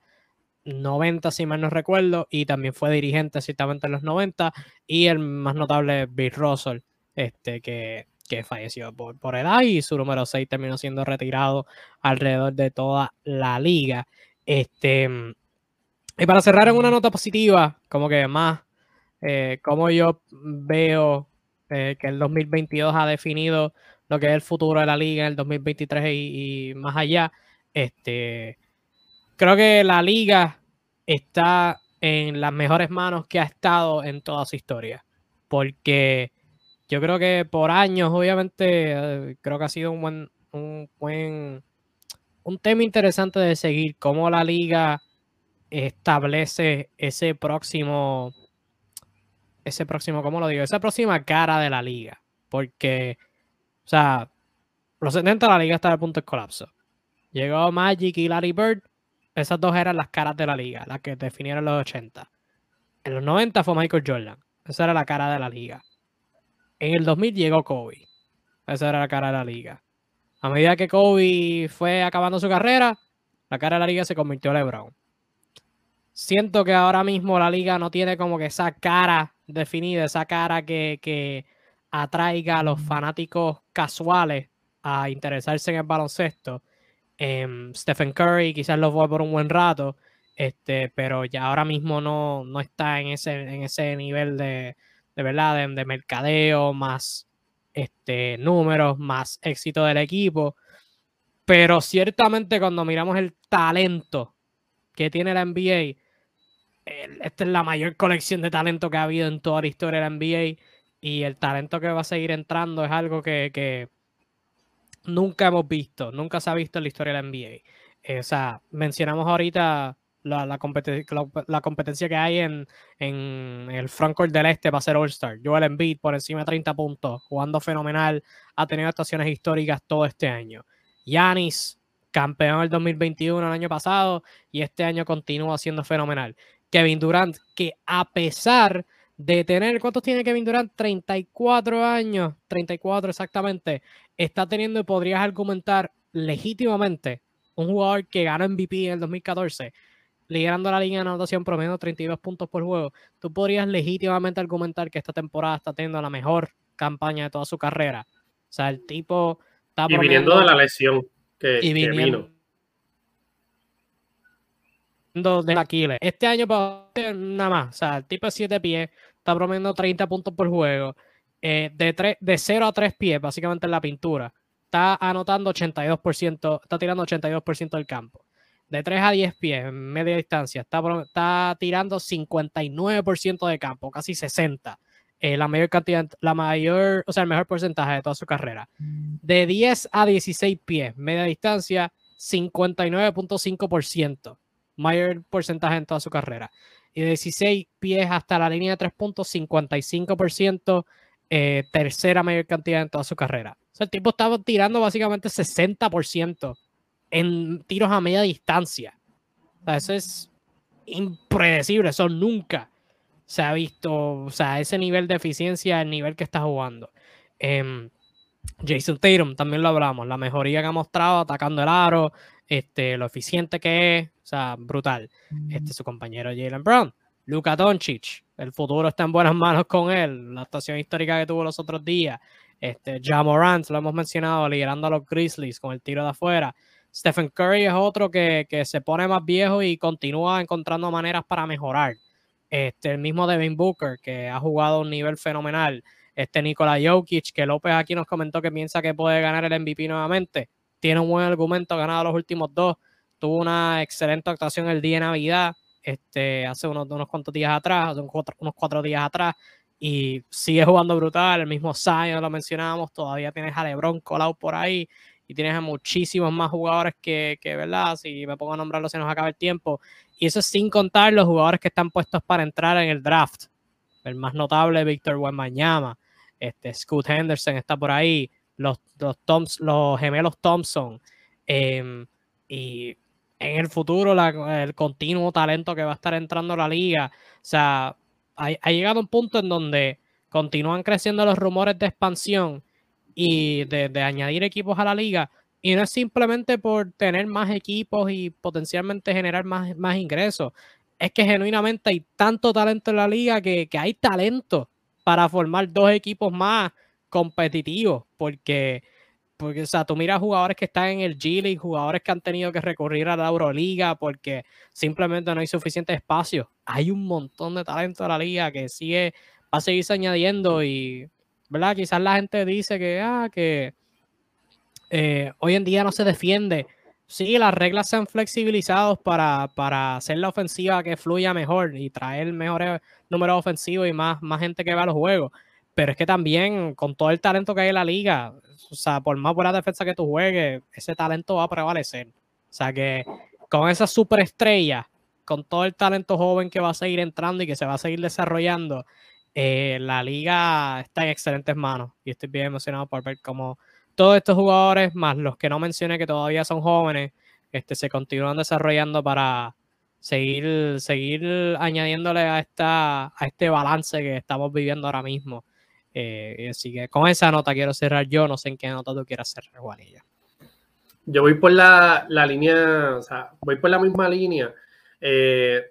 90, si mal no recuerdo, y también fue dirigente ciertamente en los 90. Y el más notable, Bill Russell, este, que, que falleció por, por edad y su número 6 terminó siendo retirado alrededor de toda la liga. Este, y para cerrar en una nota positiva, como que más eh, cómo yo veo eh, que el 2022 ha definido lo que es el futuro de la liga en el 2023 y, más allá. Este, creo que la liga está en las mejores manos que ha estado en toda su historia. Porque yo creo que por años, obviamente, eh, creo que ha sido un buen, un buen, un tema interesante de seguir cómo la liga establece ese próximo ese próximo, ¿cómo lo digo? Esa próxima cara de la liga. Porque, o sea, los 70 la liga estaba a punto de colapso. Llegó Magic y Larry Bird. Esas dos eran las caras de la liga, las que definieron los 80. En los 90 fue Michael Jordan. Esa era la cara de la liga. En el 2000 llegó Kobe. Esa era la cara de la liga. A medida que Kobe fue acabando su carrera, la cara de la liga se convirtió en LeBron. Siento que ahora mismo la liga no tiene como que esa cara definida, esa cara que, atraiga a los fanáticos casuales a interesarse en el baloncesto. Em, Stephen Curry quizás lo fue por un buen rato, este, pero ya ahora mismo no, no está en ese, en ese nivel de, de verdad, de, mercadeo, más este, números, más éxito del equipo. Pero ciertamente cuando miramos el talento que tiene la NBA, esta es la mayor colección de talento que ha habido en toda la historia de la NBA y el talento que va a seguir entrando es algo que, nunca hemos visto, nunca se ha visto en la historia de la NBA. Eh, o sea, mencionamos ahorita la, la, competencia que hay en, en el frontcourt del este para ser All-Star. Joel Embiid por encima de 30 puntos, jugando fenomenal, ha tenido actuaciones históricas todo este año. Yanis, campeón del 2021 el año pasado, y este año continúa siendo fenomenal. Kevin Durant, que a pesar de tener, ¿cuántos tiene Kevin Durant? 34 años, 34 exactamente, está teniendo y podrías argumentar legítimamente un jugador que ganó MVP en el 2014, liderando la línea de anotación promedio 32 puntos por juego, tú podrías legítimamente argumentar que esta temporada está teniendo la mejor campaña de toda su carrera. O sea, el tipo está Y viniendo de la lesión que, y vino. De Aquiles. Este año, nada más. O sea, el tipo de 7 pies está promediando 30 puntos por juego. Eh, de, de 0 a 3 pies, básicamente en la pintura está anotando 82%, está tirando 82% del campo. De 3 a 10 pies, en media distancia, está, está tirando 59% de campo, casi 60%. Eh, la mayor cantidad, la mayor, o sea, el mejor porcentaje de toda su carrera. De 10 a 16 pies, media distancia, 59.5%, mayor porcentaje en toda su carrera. Y de 16 pies hasta la línea de 3 puntos, 55%, eh, tercera mayor cantidad en toda su carrera. O sea, el tipo estaba tirando básicamente 60% en tiros a media distancia. O sea, eso es impredecible. Eso nunca se ha visto. O sea, ese nivel de eficiencia, el nivel que está jugando. Em, Jason Tatum, también lo hablamos. La mejoría que ha mostrado atacando el aro, este, lo eficiente que es. O sea, brutal. Este, su compañero Jalen Brown. Luka Doncic, el futuro está en buenas manos con él. La actuación histórica que tuvo los otros días. Este, ja Morant, lo hemos mencionado, liderando a los Grizzlies con el tiro de afuera. Stephen Curry es otro que, se pone más viejo y continúa encontrando maneras para mejorar. Este, el mismo Devin Booker, que ha jugado a un nivel fenomenal. Este Nikola Jokic, que López aquí nos comentó que piensa que puede ganar el MVP nuevamente. Tiene un buen argumento, ha ganado los últimos dos. Tuvo una excelente actuación el día de Navidad, este, hace unos, unos cuantos días atrás, cuatro, unos cuatro días atrás y sigue jugando brutal. El mismo Zion lo mencionábamos, todavía tienes a LeBron colado por ahí y tienes a muchísimos más jugadores que, ¿verdad? Si me pongo a nombrarlos se nos acaba el tiempo. Y eso sin contar los jugadores que están puestos para entrar en el draft. El más notable, Víctor Wembanyama, este, Scoot Henderson está por ahí, los, los, Toms, los gemelos Thompson. Em, y en el futuro el continuo talento que va a estar entrando a la liga. O sea, ha, llegado un punto en donde continúan creciendo los rumores de expansión y de, añadir equipos a la liga. Y no es simplemente por tener más equipos y potencialmente generar más, más ingresos. Es que genuinamente hay tanto talento en la liga que, que hay talento para formar dos equipos más competitivos. Porque porque, o sea, tú miras jugadores que están en el G League, jugadores que han tenido que recurrir a la Euroliga porque simplemente no hay suficiente espacio. Hay un montón de talento en la liga que sigue, va a seguirse añadiendo y, ¿verdad? Quizás la gente dice que, ah, que eh, hoy en día no se defiende. Sí, las reglas se han flexibilizado para, para hacer la ofensiva que fluya mejor y traer mejores números ofensivos y más, más gente que vea los juegos. Pero es que también, con todo el talento que hay en la liga, o sea, por más buena defensa que tú juegues, ese talento va a prevalecer. O sea que con esa superestrella, con todo el talento joven que va a seguir entrando y que se va a seguir desarrollando, eh, la liga está en excelentes manos. Y estoy bien emocionado por ver cómo todos estos jugadores, más los que no mencioné que todavía son jóvenes, este, se continúan desarrollando para seguir, seguir añadiéndole a, esta, a este balance que estamos viviendo ahora mismo eh, así que con esa nota quiero cerrar yo, no sé en qué nota tú quieras cerrar, Juanilla. Yo voy por la, línea, o sea, voy por la misma línea. Eh,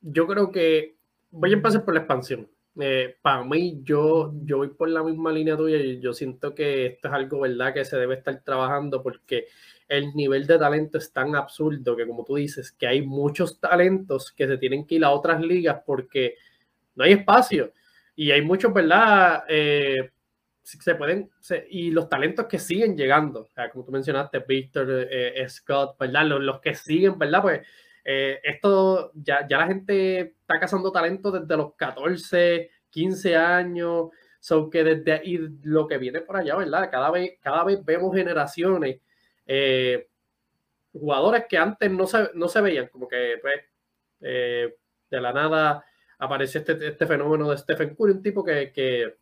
yo creo que voy a empezar por la expansión. Eh, para mí, yo, yo voy por la misma línea tuya y yo siento que esto es algo, ¿verdad?, que se debe estar trabajando porque el nivel de talento es tan absurdo que, como tú dices, que hay muchos talentos que se tienen que ir a otras ligas porque no hay espacio. Y hay muchos, ¿verdad? Eh, se pueden, y los talentos que siguen llegando, como tú mencionaste, Víctor, eh, Scott, ¿verdad? Los, que siguen, ¿verdad? Pues eh, esto, ya, ya la gente está cazando talento desde los 14, 15 años, son que desde ahí lo que viene por allá, ¿verdad? Cada vez, cada vez vemos generaciones, jugadores que antes no se, no se veían, como que pues, Eh, de la nada aparece este, este, fenómeno de Stephen Curry, un tipo que, que,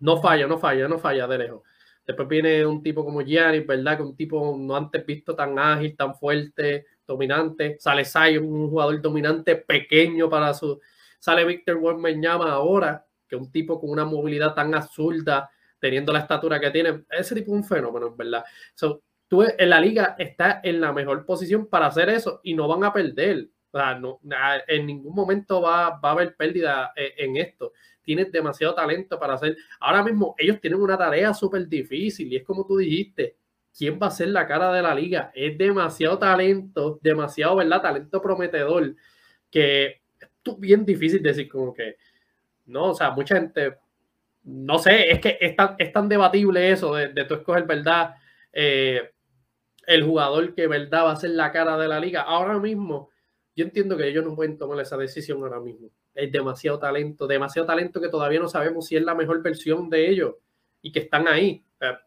no falla, no falla, no falla de lejos. Después viene un tipo como Giannis, ¿verdad? Que un tipo no antes visto tan ágil, tan fuerte, dominante. Sale Zion, un jugador dominante pequeño para su... Sale Victor llama ahora, que un tipo con una movilidad tan absurda, teniendo la estatura que tiene. Ese tipo es un fenómeno, ¿verdad? So, tú en la liga está en la mejor posición para hacer eso y no van a perder. O sea, no, en ningún momento va, va a haber pérdida eh, en esto tienes demasiado talento para hacer. Ahora mismo ellos tienen una tarea súper difícil y es como tú dijiste, ¿quién va a ser la cara de la liga? Es demasiado talento, demasiado, ¿verdad? Talento prometedor que es bien difícil decir como que, no, o sea, mucha gente, no sé, es que es tan, es tan debatible eso de, de tú escoger, ¿verdad? Eh, el jugador que, ¿verdad? Va a ser la cara de la liga. Ahora mismo, yo entiendo que ellos no pueden tomar esa decisión ahora mismo es demasiado talento, demasiado talento que todavía no sabemos si es la mejor versión de ellos y que están ahí.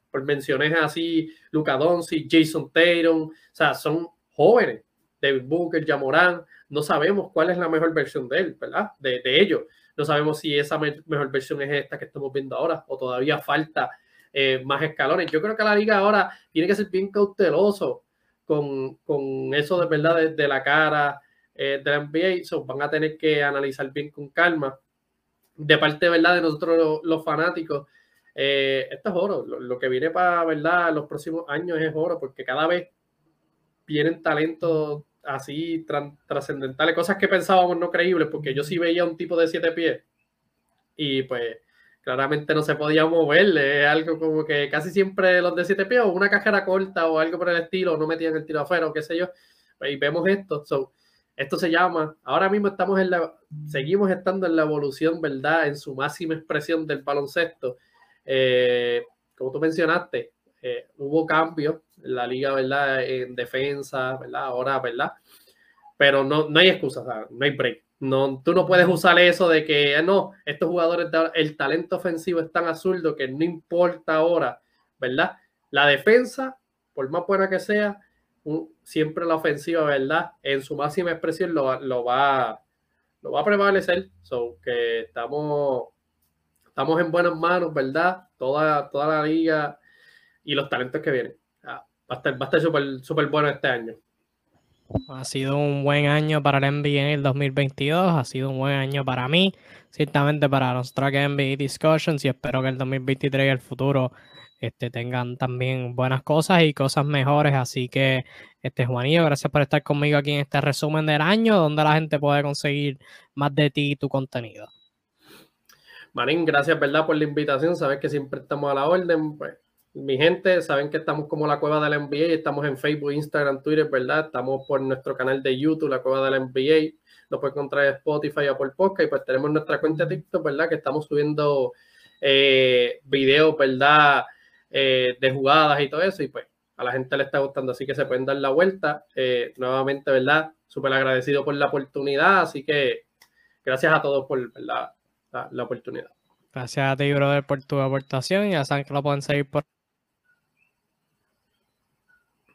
Por menciones así, Luca Doncic, Jason Tatum, o sea, son jóvenes. David Booker, Jamoran, no sabemos cuál es la mejor versión de él, ¿verdad? De, ellos. No sabemos si esa mejor versión es esta que estamos viendo ahora o todavía falta eh, más escalones. Yo creo que la liga ahora tiene que ser bien cauteloso con, con eso de verdad de la cara, eh, de la NBA, so van a tener que analizar bien con calma. De parte ¿verdad? de nosotros los, fanáticos, eh, esto es oro. Lo, que viene para ¿verdad? los próximos años es oro, porque cada vez vienen talentos así trascendentales, cosas que pensábamos no creíbles, porque yo sí veía un tipo de siete pies y pues claramente no se podía mover, es algo como que casi siempre los de siete pies o una cajera corta o algo por el estilo, no metían el tiro afuera o qué sé yo, pues, y vemos esto, so, esto se llama, ahora mismo estamos en la, seguimos estando en la evolución, ¿verdad? En su máxima expresión del baloncesto. Eh, como tú mencionaste, eh, hubo cambios en la liga, ¿verdad? En defensa, ¿verdad? Ahora, ¿verdad? Pero no, no hay excusa, no hay break. No, tú no puedes usar eso de que, ah, no, estos jugadores, el talento ofensivo es tan absurdo que no importa ahora, ¿verdad? La defensa, por más buena que sea, siempre la ofensiva, ¿verdad? En su máxima expresión lo, va, lo va a prevalecer. So, que estamos, estamos en buenas manos, ¿verdad? Toda, toda la liga y los talentos que vienen. va a estar, va a estar súper bueno este año. Ha sido un buen año para el NBA en el 2022, ha sido un buen año para mí, ciertamente para los track NBA Discussions y espero que el 2023 y el futuro este, tengan también buenas cosas y cosas mejores. Así que, este, Juanillo, gracias por estar conmigo aquí en este resumen del año, donde la gente puede conseguir más de ti y tu contenido. Marín, gracias, ¿verdad? Por la invitación. Sabes que siempre estamos a la orden. Pues, mi gente, saben que estamos como la Cueva de la NBA, estamos en Facebook, Instagram, Twitter, ¿verdad? Estamos por nuestro canal de YouTube, la Cueva de la NBA. Lo pueden encontrar en Spotify, Apple Podcast y pues tenemos nuestra cuenta de TikTok, ¿verdad? Que estamos subiendo eh, videos, ¿verdad? Eh, de jugadas y todo eso, y pues a la gente le está gustando, así que se pueden dar la vuelta. Eh, nuevamente, ¿verdad? Súper agradecido por la oportunidad, así que gracias a todos por La, oportunidad. Gracias a ti, brother, por tu aportación. Ya saben que lo pueden seguir por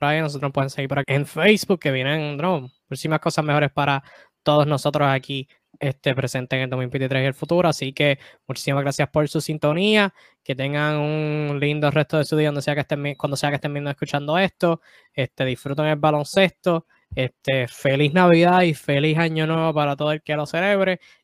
ahí. Nosotros pueden seguir por aquí en Facebook, que vienen no, muchísimas cosas mejores para todos nosotros aquí este, presente en el 2023 y el futuro. Así que muchísimas gracias por su sintonía. Que tengan un lindo resto de su día donde sea que estén, cuando sea que estén viendo escuchando esto. Este, disfruten el baloncesto. Este, feliz Navidad y feliz Año Nuevo para todo el que lo celebre.